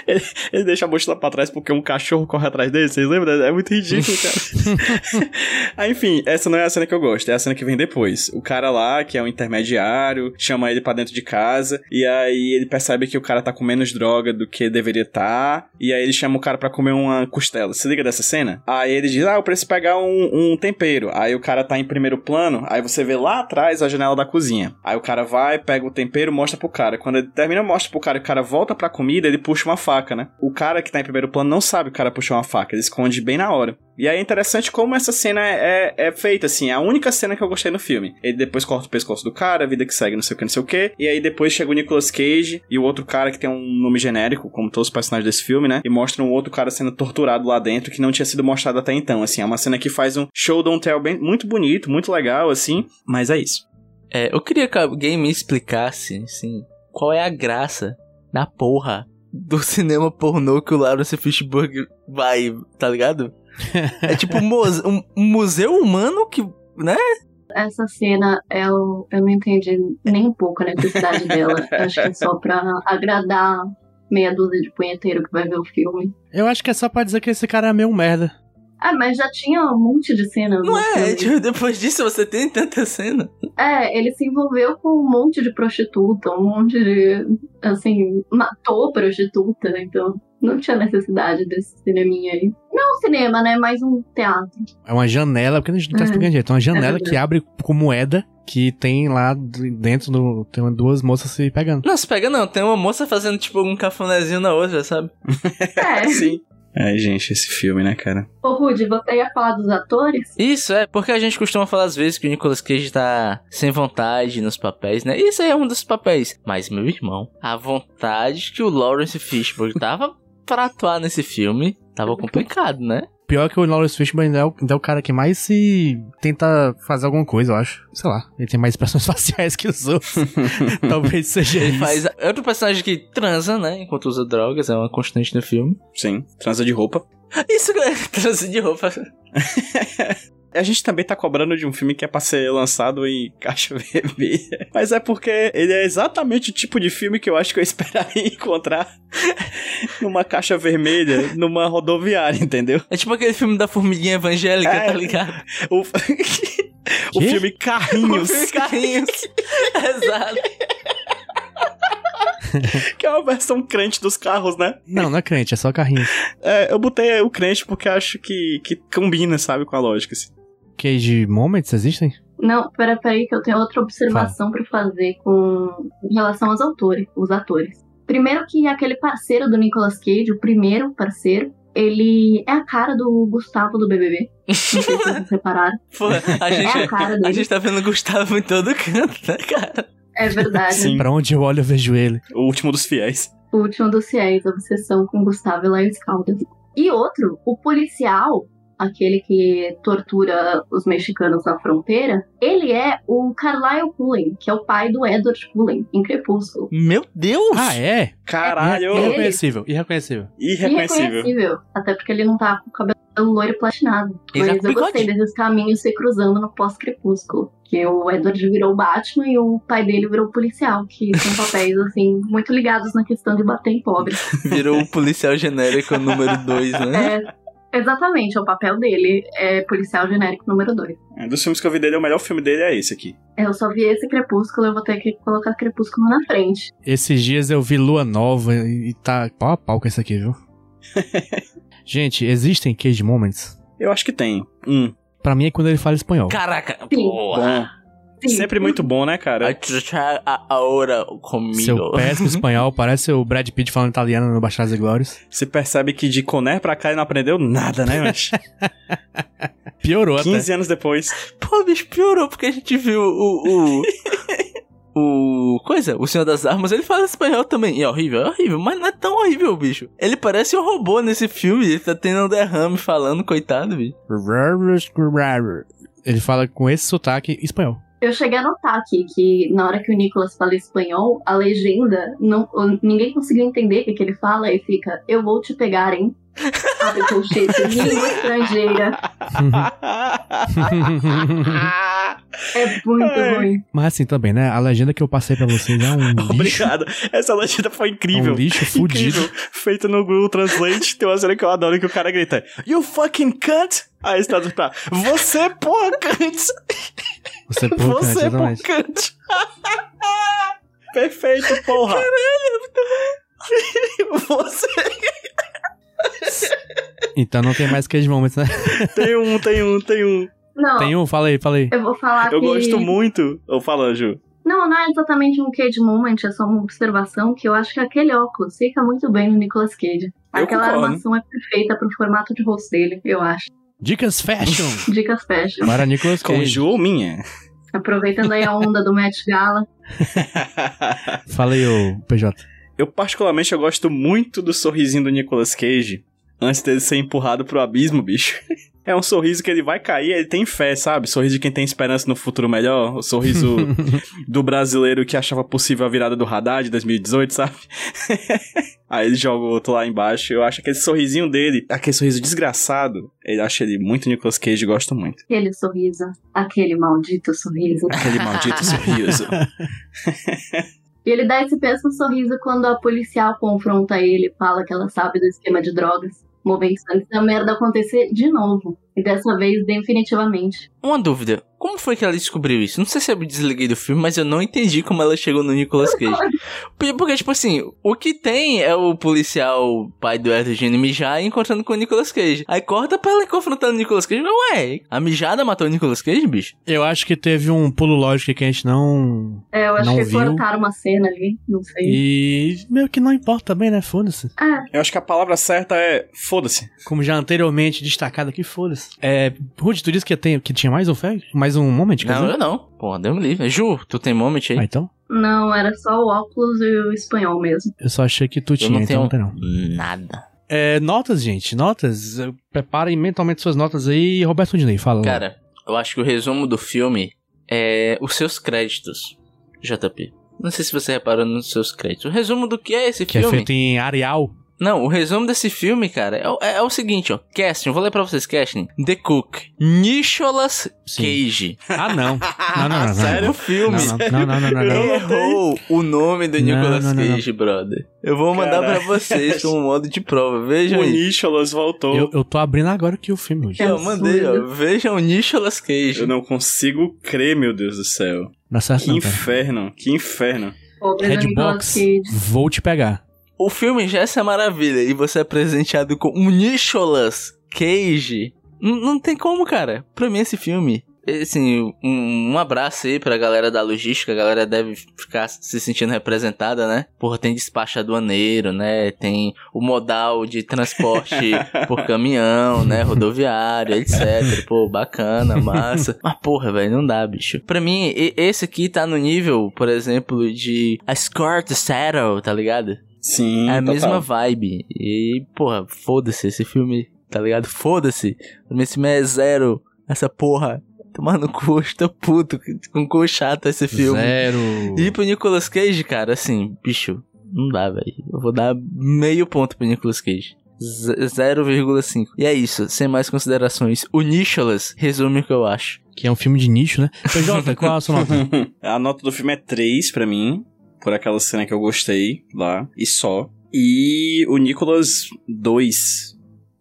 ele, ele deixa a mochila pra trás porque um cachorro corre atrás dele, vocês lembram? É muito ridículo, cara. enfim, essa não é a cena que eu gosto, é a cena que vem depois. O cara lá, que é um intermediário, chama ele pra dentro de casa, e aí ele percebe que o cara tá com menos droga do que deveria estar, e aí ele chama o cara pra comer uma costela. Se liga dessa cena? Aí ele diz, ah, eu preciso pegar um, um tempero. Aí o cara tá em primeiro plano, aí você vê lá atrás a janela da cozinha. Aí o cara vai, pega o tempero, mostra pro cara. Quando ele termina, mostra pro cara, e o cara volta pra comida, ele puxa uma faca, né? O cara que tá em primeiro plano não sabe o cara puxou uma faca, ele esconde bem na hora. E aí é interessante como essa cena é, é, é feita, assim, é a única cena que eu gostei no filme. Ele depois corta o pescoço do cara, a vida que segue, não sei o que, não sei o que. E aí depois chega o Nicolas Cage e o outro cara que tem um nome genérico, como todos os personagens desse filme, né? E mostra um outro cara sendo torturado lá dentro que não tinha sido mostrado até então, assim. É uma cena que faz um show don't tell bem, muito bonito, muito legal, assim. Mas é isso. É, eu queria que alguém me explicasse, assim, qual é a graça da porra do cinema pornô que o Lawrence Fishburne vai, tá ligado? É tipo um, um- um museu humano que, né? Essa cena eu, eu não entendi nem um pouco a necessidade dela. Acho que é só pra agradar meia dúzia de punheteiro que vai ver o filme. Eu acho que é só pra dizer que esse cara é meio merda. Ah, mas já tinha um monte de cenas Não é, tipo, depois disso você tem tanta cena. É, ele se envolveu com um monte de prostituta, um monte de. Assim, matou prostituta, então não tinha necessidade desse cineminha aí. Não um cinema, né? Mais um teatro. É uma janela, porque a gente não tá É. explicando direito. É uma janela verdade. que abre com moeda que tem lá dentro do. Tem duas moças se pegando. Não, se pega não, tem uma moça fazendo tipo um cafunézinho na outra, sabe? É, Sim. É, gente, esse filme, né, cara? Ô, Rudy, você ia falar dos atores? Isso é, porque a gente costuma falar às vezes que o Nicolas Cage tá sem vontade nos papéis, né? Isso aí é um dos papéis. Mas, meu irmão, a vontade que o Lawrence Fishburne tava pra atuar nesse filme tava complicado, né? Pior que o Lawrence Fishburne ainda é, o, ainda é o cara que mais se tenta fazer alguma coisa, eu acho. Sei lá, ele tem mais expressões faciais que os outros. Talvez seja Ele isso. faz. É outro personagem que transa, né? Enquanto usa drogas, é uma constante no filme. Sim, transa de roupa. Isso é transa de roupa. A gente também tá cobrando de um filme que é pra ser lançado em caixa vermelha. Mas é porque ele é exatamente o tipo de filme que eu acho que eu esperaria encontrar numa caixa vermelha, numa rodoviária, entendeu? É tipo aquele filme da formiguinha evangélica, É. tá ligado? O, o filme O Carrinhos, filme Carrinhos. Exato. que é uma versão crente dos carros, né? Não, não é crente, é só carrinho. É, eu botei o crente porque acho que, que combina, sabe, com a lógica. Assim. Cage Moments existem? Não, pera, peraí, que eu tenho outra observação pra fazer com em relação aos autores, os atores. Primeiro que aquele parceiro do Nicolas Cage, o primeiro parceiro, ele é a cara do Gustavo do BBB. Não sei se vocês repararam. Pô, a gente, É a cara a dele. gente tá vendo o Gustavo em todo canto, né, cara? É verdade. Sim. Pra onde eu olho, eu vejo ele. O último dos fiéis. O último dos fiéis, a obsessão com Gustavo e Laís Caldas. E outro, o policial, aquele que tortura os mexicanos na fronteira, ele é o Carlyle Cullen, que é o pai do Edward Cullen, em Crepúsculo. Meu Deus! Ah, é? Caralho! É. Irreconhecível, irreconhecível. Irreconhecível. Irreconhecível. Até porque ele não tá com o cabelo loiro e platinado. Ele tá Mas eu gostei desses caminhos se cruzando no pós-crepúsculo. Que o Edward virou o Batman e o pai dele virou o policial, que são papéis, assim, muito ligados na questão de bater em pobre. Virou o policial genérico número 2, né? É, exatamente, é o papel dele, é policial genérico número 2. É, dos filmes que eu vi dele, o melhor filme dele é esse aqui. Eu só vi esse Crepúsculo, eu vou ter que colocar Crepúsculo na frente. Esses dias eu vi Lua Nova e tá pau a pau com esse aqui, viu? Gente, existem Cage Moments? Eu acho que tem. Um. Pra mim é quando ele fala espanhol. Caraca, Sim. porra. Sim. Sempre muito bom, né, cara? Achar a hora Seu comigo. péssimo espanhol parece o Brad Pitt falando italiano no Bastardos e Glórias. Você percebe que de Conner pra cá ele não aprendeu nada, né, mas Piorou 15 anos depois. Pô, bicho, piorou porque a gente viu o. O. o. Coisa, o Senhor das Armas, ele fala espanhol também. E é horrível, é horrível, mas não é tão horrível, bicho. Ele parece um robô nesse filme, ele tá tendo um derrame falando, coitado, bicho. até. Ele fala com esse sotaque espanhol. Eu cheguei a notar aqui que na hora que o Nicolas fala espanhol, a legenda, não, ninguém conseguiu entender o que, que ele fala e fica, eu vou te pegar, hein? Abre colchete, língua estrangeira. É muito Ai. ruim. Mas assim também, né? A legenda que eu passei pra vocês é um lixo. Obrigado. Essa legenda foi É incrível. um lixo fudido. Incrível. Feito no Google Translate. Tem uma cena que eu adoro que o cara grita: You fucking cunt! Aí está pra você, porra, cunt! Você porra, Você, porra, exatamente. cunt! Perfeito, porra! Você Então não tem mais Cage Moments, né? tem um, tem um, tem um. Não, Tem um, fala aí, fala aí. eu vou falar Eu que... gosto muito. Eu falo, Ju. Não, não é exatamente um Cage Moment, é só uma observação que eu acho que aquele óculos fica muito bem no Nicolas Cage. Eu Aquela concordo. armação é perfeita pro formato de rosto dele, eu acho. Dicas Fashion Dicas fashion. para Nicolas Com Cage. Ju ou minha? Aproveitando aí a onda do Met Gala. Fala aí, ô PJ. Eu particularmente eu gosto muito do sorrisinho do Nicolas Cage antes dele ser empurrado pro abismo, bicho. É um sorriso que ele vai cair, ele tem fé, sabe? Sorriso de quem tem esperança no futuro melhor. O sorriso do brasileiro que achava possível a virada do radar de 2018, sabe? Aí ele joga o outro lá embaixo. Eu acho aquele sorrisinho dele, aquele sorriso desgraçado, ele acha ele muito Nicolas Cage, gosto muito. Aquele sorriso. Aquele maldito sorriso. Aquele maldito sorriso. E ele dá esse mesmo sorriso quando a policial confronta ele e fala que ela sabe do esquema de drogas. Antes da merda acontecer de novo. E dessa vez, definitivamente. Uma dúvida. Como foi que ela descobriu isso? Não sei se eu desliguei do filme, mas eu não entendi como ela chegou no Nicolas Cage. Porque, tipo assim, o que tem é o policial pai do Edward Gene mijar encontrando com o Nicolas Cage. Aí corta pra ela confrontando o Nicolas Cage. Ué, a mijada matou o Nicolas Cage, bicho? Eu acho que teve um pulo lógico que a gente não. É, eu acho Não que viu. cortaram uma cena ali, não sei. E meio que não importa também, né? Foda-se. Ah, Eu acho que a palavra certa é foda-se. Como já anteriormente destacado aqui, foda-se. É, Rude, tu disse que, tem, que tinha mais um fact? Mais um moment, Não, dizer? eu não. Porra, deu me livre. Ju, tu tem moment aí? Ah, então? não, era só o óculos e o espanhol mesmo. Eu só achei que tu eu tinha, não então não tem não. nada. É, notas, gente, notas. Preparem mentalmente suas notas aí. Roberto Dinei, fala. Cara, eu acho que o resumo do filme é os seus créditos, JP. Não sei se você reparou nos seus créditos. O resumo do que é esse que é filme? feito em Arial. Não, o resumo desse filme, cara, é, o- é- é o seguinte, ó. Casting, eu vou ler pra vocês, casting. The Cook, Nicholas. Cage. Ah, não. Não, não, não. Sério? O filme. Não, não, não, não. Errou o nome do Não, Nicolas não, não, não. Cage, brother. Eu vou mandar Caralho. pra vocês como modo de prova. Vejam O aí. Nicholas voltou. Eu, eu tô abrindo agora aqui o filme hoje. Ó, mandei, ó. Vejam o Nicolas Cage. Eu não consigo crer, meu Deus do céu. Não acerta Que não, inferno, que inferno. Redbox, Cage. vou te pegar. O filme já é essa maravilha e você é presenteado com um Nicholas Cage. N- não tem como, cara. Pra mim, esse filme. Assim, um, um abraço aí pra galera da logística. A galera deve ficar se sentindo representada, né? Porra, tem despacho aduaneiro, né? Tem o modal de transporte por caminhão, né? Rodoviário, etc. Pô, bacana, massa. Mas porra, velho, não dá, bicho. Pra mim, esse aqui tá no nível, por exemplo, de A Score to Settle, tá ligado? Sim, É a total. mesma vibe. E, porra, foda-se esse filme, tá ligado? Foda-se. Esse filme é zero. Essa porra. Tomar no cu, estou puto. Com cu chato esse filme. Zero. E pro Nicolas Cage, cara, assim, bicho, não dá, velho. Eu vou dar meio ponto pro Nicolas Cage. Z- 0,5. E é isso, sem mais considerações. O Nicholas resume o que eu acho. Que é um filme de nicho, né? PJ, qual a sua nota? a nota do filme é 3 pra mim, por aquela cena que eu gostei lá, e só. E o Nicholas 2,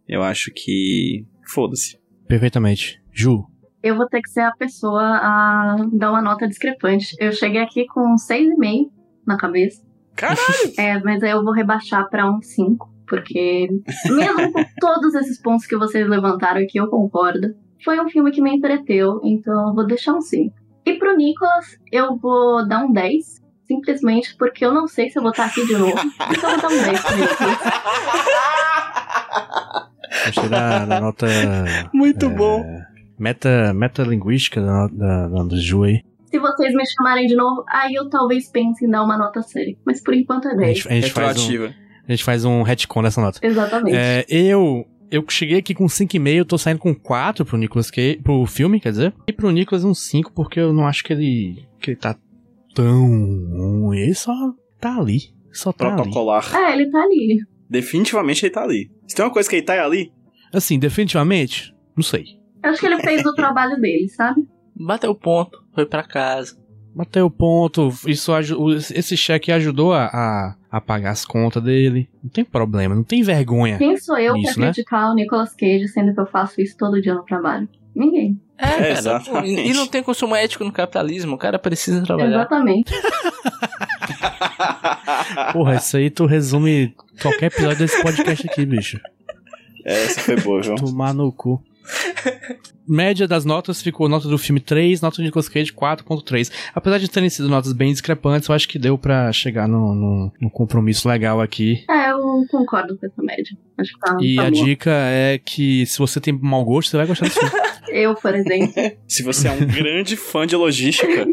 eu acho que. Foda-se. Perfeitamente. Ju. Eu vou ter que ser a pessoa a dar uma nota discrepante. Eu cheguei aqui com um 6,5 na cabeça. Caralho! É, mas aí eu vou rebaixar pra um 5. Porque, mesmo com todos esses pontos que vocês levantaram aqui, eu concordo. Foi um filme que me entreteu, então eu vou deixar um 5. E pro Nicolas, eu vou dar um 10. Simplesmente porque eu não sei se eu vou estar aqui de novo. Então eu vou dar um 10 pro Nicolas. Gostei da, da nota. Muito é, bom. Meta, metalinguística da, da, da, do Ju aí. Se vocês me chamarem de novo, aí eu talvez pense em dar uma nota séria. Mas por enquanto é A 10. gente, a gente faz um, a gente faz um retcon dessa nota. Exatamente. É, eu. Eu cheguei aqui com 5,5, tô saindo com 4 pro Nicolas Cage, pro filme, quer dizer. E pro Nicolas um 5, porque eu não acho que ele. que ele tá tão ruim. Ele só tá ali. Só tá ali. Protocolar. É, ele tá ali. Definitivamente ele tá ali. Se tem uma coisa que ele tá é ali, Assim, definitivamente, não sei. Eu acho que ele fez o trabalho dele, sabe? Bateu o ponto, foi pra casa. Bateu o ponto, isso esse cheque ajudou a, a, a pagar as contas dele. Não tem problema, não tem vergonha. Quem sou eu Isso, pra né? criticar o Nicolas Cage, sendo que eu faço isso todo dia no trabalho? Ninguém. É, cara. exatamente. pô, E não tem consumo ético no capitalismo, o cara precisa trabalhar. Exatamente. Porra, isso aí tu resume qualquer episódio desse podcast aqui, bicho. essa foi boa, João. Tomar no cu. Média das notas ficou nota do filme 3, nota de Nicolas Cage 4.3. Apesar de terem sido notas bem discrepantes, eu acho que deu pra chegar num no, no compromisso legal aqui. É, eu concordo com essa média. Acho que tá, E tá a boa. dica é que se você tem mau gosto, você vai gostar desse filme. Eu, por exemplo, Se você é um grande fã de logística,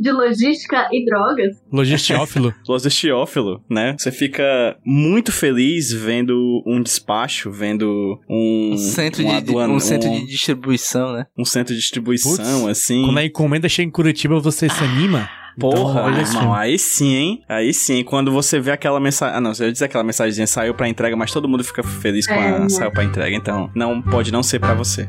de logística e drogas, Logistiófilo. logistiófilo, né? Você fica muito feliz vendo um despacho, vendo um, Um centro, um de, aduana- um centro um- de distribuição, né? um centro de distribuição, Putz, assim. Quando a encomenda chega em Curitiba, você se anima. Porra, Então, olha esse irmão, aí sim, hein? Aí sim, quando você vê aquela mensagem. Ah, não, eu dizer aquela mensagenzinha saiu pra entrega, mas todo mundo fica feliz com É, a né? saiu pra entrega, então não pode não ser pra você.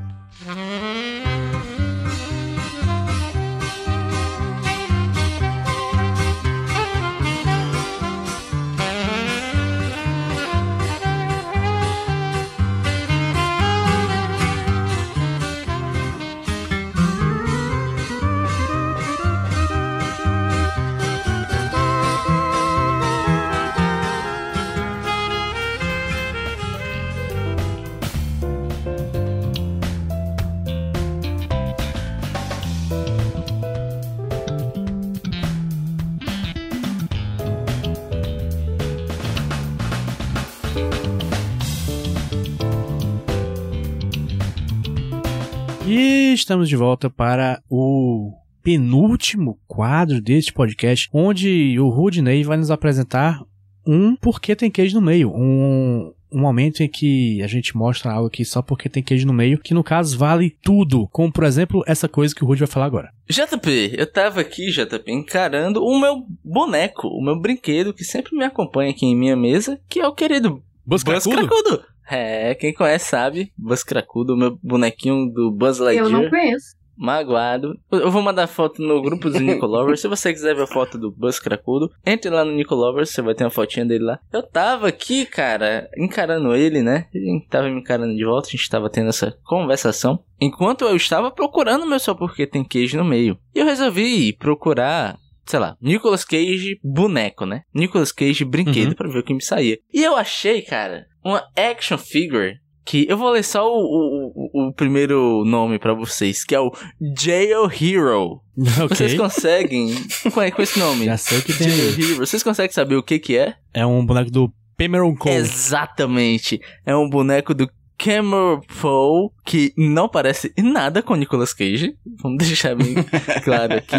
Estamos de volta para o penúltimo quadro deste podcast, onde o Rudney vai nos apresentar um Porquê Tem Queijo no Meio, um, um momento em que a gente mostra algo aqui só porque tem queijo no meio, que no caso vale tudo, como por exemplo essa coisa que o Rude vai falar agora. JP, eu tava aqui, JP, encarando o meu boneco, o meu brinquedo que sempre me acompanha aqui em minha mesa, que é o querido Buzz Buzz Cracudo? Cracudo. É, quem conhece sabe, Buzz Cracudo, meu bonequinho do Buzz Eu Lightyear. não conheço. Magoado. Eu vou mandar foto no grupo do Nico Lovers. Se você quiser ver a foto do Buzz Cracudo, entre lá no Nico Lovers, você vai ter uma fotinha dele lá. Eu tava aqui, cara, encarando ele, né? Ele tava me encarando de volta, a gente tava tendo essa conversação. Enquanto eu estava procurando meu só porque tem queijo no meio. E eu resolvi procurar sei lá, Nicolas Cage boneco, né? Nicolas Cage brinquedo Uhum. pra ver o que me saía. E eu achei, cara, uma action figure que eu vou ler só o, o, o- primeiro nome pra vocês, que é o Jail Hero. Vocês ok. conseguem com, com esse nome? Já sei o que tem Jail. Hero. Vocês conseguem saber o que que é? É um boneco do Pemeron Cole. Exatamente. É um boneco do Cameron Poe que não parece nada com Nicolas Cage. Vamos deixar bem claro aqui.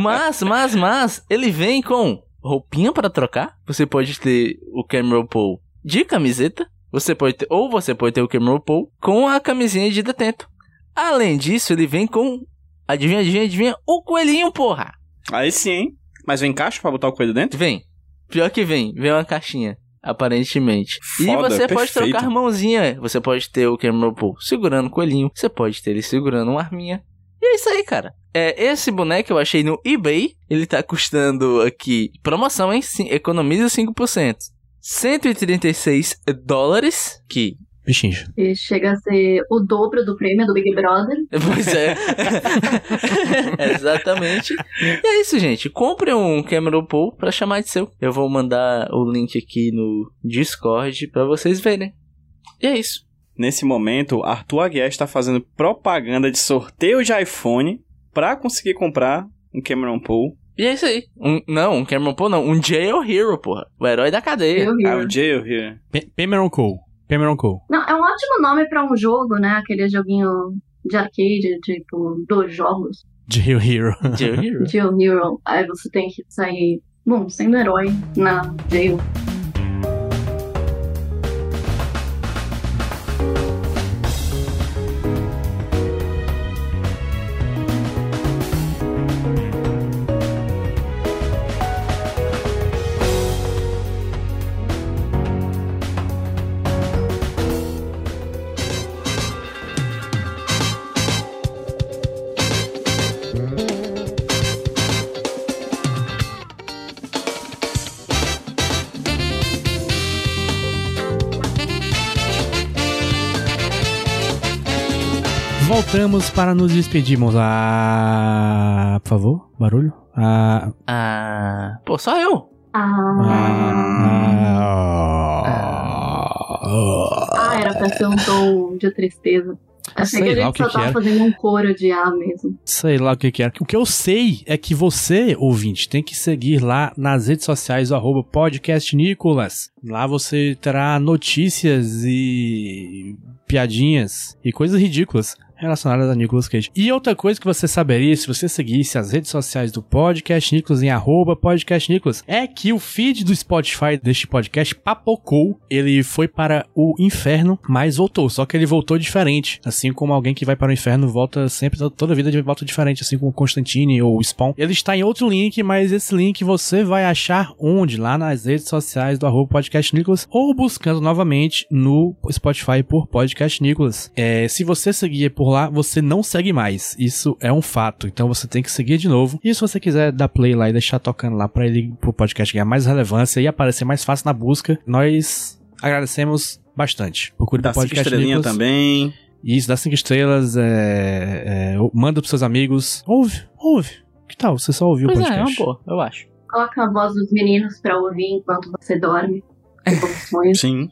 Mas, mas, mas, ele vem com roupinha para trocar. Você pode ter o Cameron Poe de camiseta. Você pode ter, ou você pode ter o Cameron Poe com a camisinha de detento. Além disso, ele vem com, adivinha, adivinha, adivinha, o coelhinho, porra. Aí sim, hein? Mas vem caixa pra botar o coelho dentro? Vem. Pior que vem. Vem uma caixinha. Aparentemente. e Foda, você pode trocar mãozinha. Você pode ter o Cameron Poe segurando o coelhinho. Você pode ter ele segurando uma arminha. E é isso aí, cara. É, esse boneco eu achei no eBay. Ele tá custando aqui. Promoção, hein? Sim, economiza 5%. 136 dólares. Que. E chega a ser o dobro do prêmio do Big Brother. Pois é. Exatamente. E é isso, gente. Compre um Cameron Pool pra chamar de seu. Eu vou mandar o link aqui no Discord pra vocês verem. E é isso. Nesse momento, Arthur Aguiar está fazendo propaganda de sorteio de iPhone pra conseguir comprar um Cameron Pool. E é isso aí. Um, não, um Cameron Pool não. Um Jail Hero, porra. O herói da cadeia. Eu Ah, ri. o Jail here. Pe- Pemeron Cole. Pemeron Cole. Não, é um ótimo nome pra um jogo, né? Aquele joguinho de arcade, tipo, dos jogos. Jail Hero. Jail Hero. Jail Hero. Aí você tem que sair, bom, sendo herói na jail. Voltamos para nos despedirmos. Ah, por favor, barulho. Ah, Ah. Pô, só eu. Ah, ah, ah, ah, era pra ser um tom de tristeza. Achei Sei que a lá o gente que só que tava era. fazendo um coro de A mesmo. Sei lá o que que era. O que eu sei é que você, ouvinte, tem que seguir lá nas redes sociais arroba podcast Nicolas. Lá você terá notícias e piadinhas e coisas ridículas relacionadas a Nicolas Cage. E outra coisa que você saberia se você seguisse as redes sociais do Podcast Nicolas em arroba podcast Nicolas é que o feed do Spotify deste podcast papocou. Ele foi para o inferno, mas voltou. Só que ele voltou diferente. Assim como alguém que vai para o inferno volta sempre, toda vida de volta diferente. Assim como Constantine ou Spawn. Ele está em outro link, mas esse link você vai achar onde? Lá nas redes sociais do arroba podcast Nicolas ou buscando novamente no Spotify por podcast Nicolas. É, se você seguir por lá, você não segue mais. Isso é um fato. Então você tem que seguir de novo. E se você quiser dar play lá e deixar tocando lá para ele pro podcast ganhar mais relevância e aparecer mais fácil na busca, nós agradecemos bastante. Procure Dá podcast estrelinhas Nicolas. também. Isso, dá cinco estrelas, é, é, manda pros seus amigos. Ouve, ouve. Que tal? Você só ouviu Pois o é, é uma podcast. boa, eu acho. Coloca a voz dos meninos pra ouvir enquanto você dorme. Sim.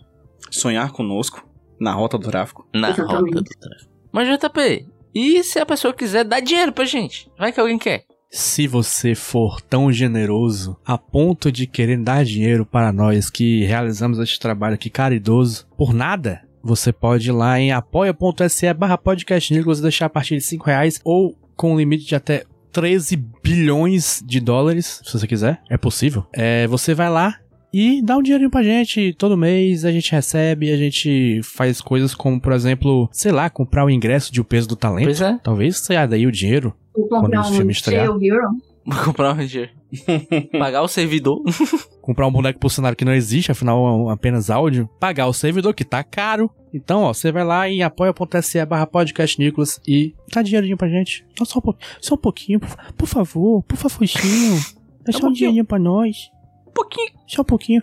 Sonhar conosco na rota do tráfico. Na Exatamente. rota do tráfico. Mas JP, e se a pessoa quiser dar dinheiro pra gente? Vai que alguém quer. Se você for tão generoso a ponto de querer dar dinheiro para nós que realizamos este trabalho aqui caridoso por nada, você pode ir lá em apoia.se barra podcast Nicolas deixar a partir de 5 reais ou com um limite de até 13 bilhões de dólares, se você quiser. É possível. É, você vai lá e dá um dinheirinho pra gente. Todo mês a gente recebe, a gente faz coisas como, por exemplo, sei lá, comprar o ingresso de O Peso do Talento. Pois é. Talvez saia daí o dinheiro. Vou Quando comprar os um filmes estrear. Vou comprar um dia. Pagar o servidor. comprar um boneco por cenário que não existe, afinal é apenas áudio, pagar o servidor que tá caro. Então, ó, você vai lá em apoia.se barra podcast Nicolas e dá dinheirinho pra gente. Só, só, um, pouquinho, só um pouquinho, por, fa- por favor, por favorzinho. Dá só um dinheirinho pra nós. Pouquinho. Só um pouquinho.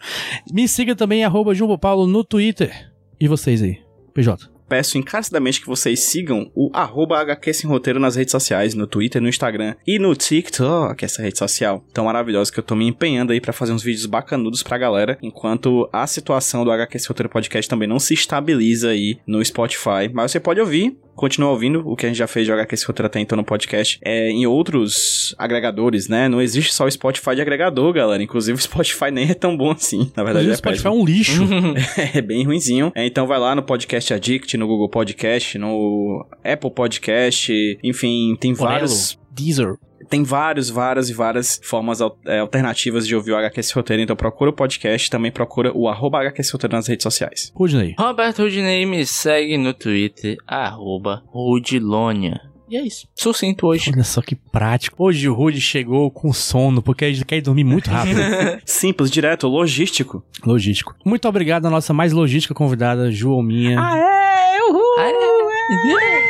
Me siga também, arroba Jumbo Paulo no Twitter. E vocês aí? PJ. Peço encarecidamente que vocês sigam o arroba HQ Sem Roteiro nas redes sociais, no Twitter, no Instagram e no TikTok, essa rede social tão maravilhosa que eu tô me empenhando aí pra fazer uns vídeos bacanudos pra galera, enquanto a situação do HQ Sem Roteiro Podcast também não se estabiliza aí no Spotify. Mas você pode ouvir, continua ouvindo o que a gente já fez de HQ Sem Roteiro até então no podcast, é, em outros agregadores, né? Não existe só o Spotify de agregador, galera. Inclusive o Spotify nem é tão bom assim, na verdade. Mas o é Spotify é péssimo. um lixo. É bem ruinzinho. É, então vai lá no Podcast Addict, no Google Podcast, no Apple Podcast, enfim, tem Orelo. vários. Deezer. Tem vários, várias e várias formas é, alternativas de ouvir o HQ Esse Roteiro. Então procura o podcast, também procura o arroba HQ Esse Roteiro nas redes sociais. Rudney. Roberto Rudinei me segue no Twitter, arroba Rudilonia. E é isso. Sucinto hoje. Olha só que prático. Hoje o Rude chegou com sono, porque ele quer ir dormir muito rápido. Simples, direto, logístico. Logístico. Muito obrigado à nossa mais logística convidada, Joelminha. é, uhul!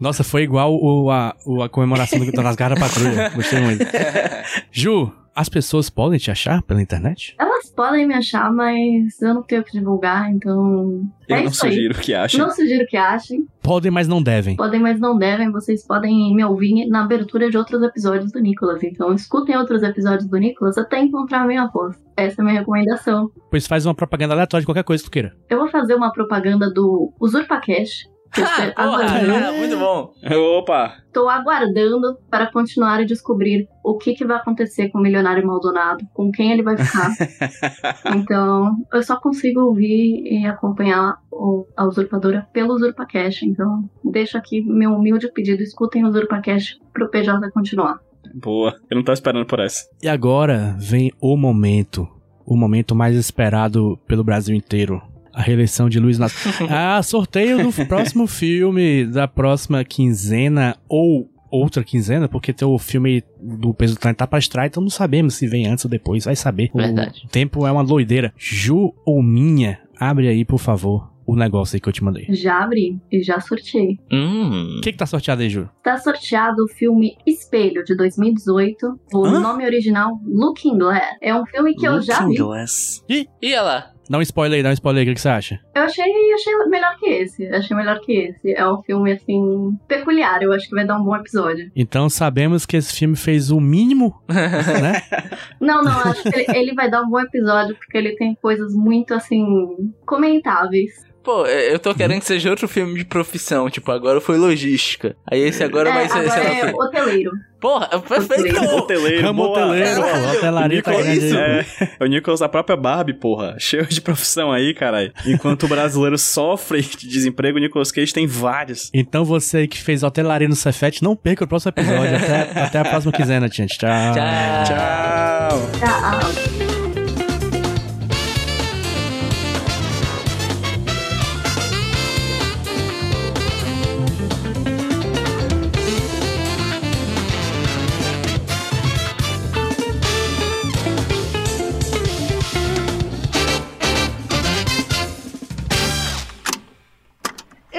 Nossa, foi igual o, a, o- a comemoração do, das garras da patrulha. Gostei muito. Ju, as pessoas podem te achar pela internet? Elas podem me achar, mas eu não tenho o que divulgar, então. Eu é não isso aí. sugiro o que acha. Não sugiro que achem. Podem, mas não devem. Podem, mas não devem. Vocês podem me ouvir na abertura de outros episódios do Nicolas. Então, escutem outros episódios do Nicolas até encontrar a minha voz. Essa é a minha recomendação. Pois faz uma propaganda aleatória de qualquer coisa que tu queira. Eu vou fazer uma propaganda do UsurpaCast. que eu Ah, estou porra, aguardando. ah, muito bom. Opa! Estou aguardando para continuar a descobrir o que, que vai acontecer com o Milionário Maldonado, com quem ele vai ficar. então, eu só consigo ouvir e acompanhar o- a usurpadora pelo UsurpaCast. Então, deixo aqui meu humilde pedido: escutem o UsurpaCast pro PJ continuar. Boa. Eu não tava esperando por essa. E agora vem o momento. O momento mais esperado pelo Brasil inteiro. A reeleição de Luiz Inácio. ah, sorteio do próximo filme da próxima quinzena ou outra quinzena, porque tem o filme do Peso do Talento tá pra estrear, então não sabemos se vem antes ou depois, vai saber. Verdade. O tempo é uma doideira. Ju ou minha, abre aí, por favor, o negócio aí que eu te mandei. Já abri e já sorteei. Hum. O que que tá sorteado aí, Ju? Tá sorteado o filme Espelho, de 2018. O Hã? nome original, Looking Glass. É um filme que eu já vi. Glass. E olha lá. Dá um spoiler aí, dá um spoiler aí, o que que você acha? Eu achei, achei melhor que esse. Achei melhor que esse. É um filme, assim, peculiar. Eu acho que vai dar um bom episódio. Então sabemos que esse filme fez o mínimo, né? Não, não, acho que ele, ele vai dar um bom episódio, porque ele tem coisas muito, assim, comentáveis. Pô, eu tô querendo que seja outro filme de profissão. Tipo, agora foi logística. Aí esse agora é, vai ser, agora é hoteleiro. Porra, perfeito! Hoteleiro, Ramo hoteleiro, pô. Hotelaria tá grande. É, o Nicolas da própria Barbie, porra. Cheio de profissão aí, caralho. Enquanto o brasileiro sofre de desemprego, o Nicolas Cage tem vários. Então você que fez hotelaria no Cefete, não perca o próximo episódio. até, até a próxima quinzena, gente. Tchau. Tchau. Tchau! Tá,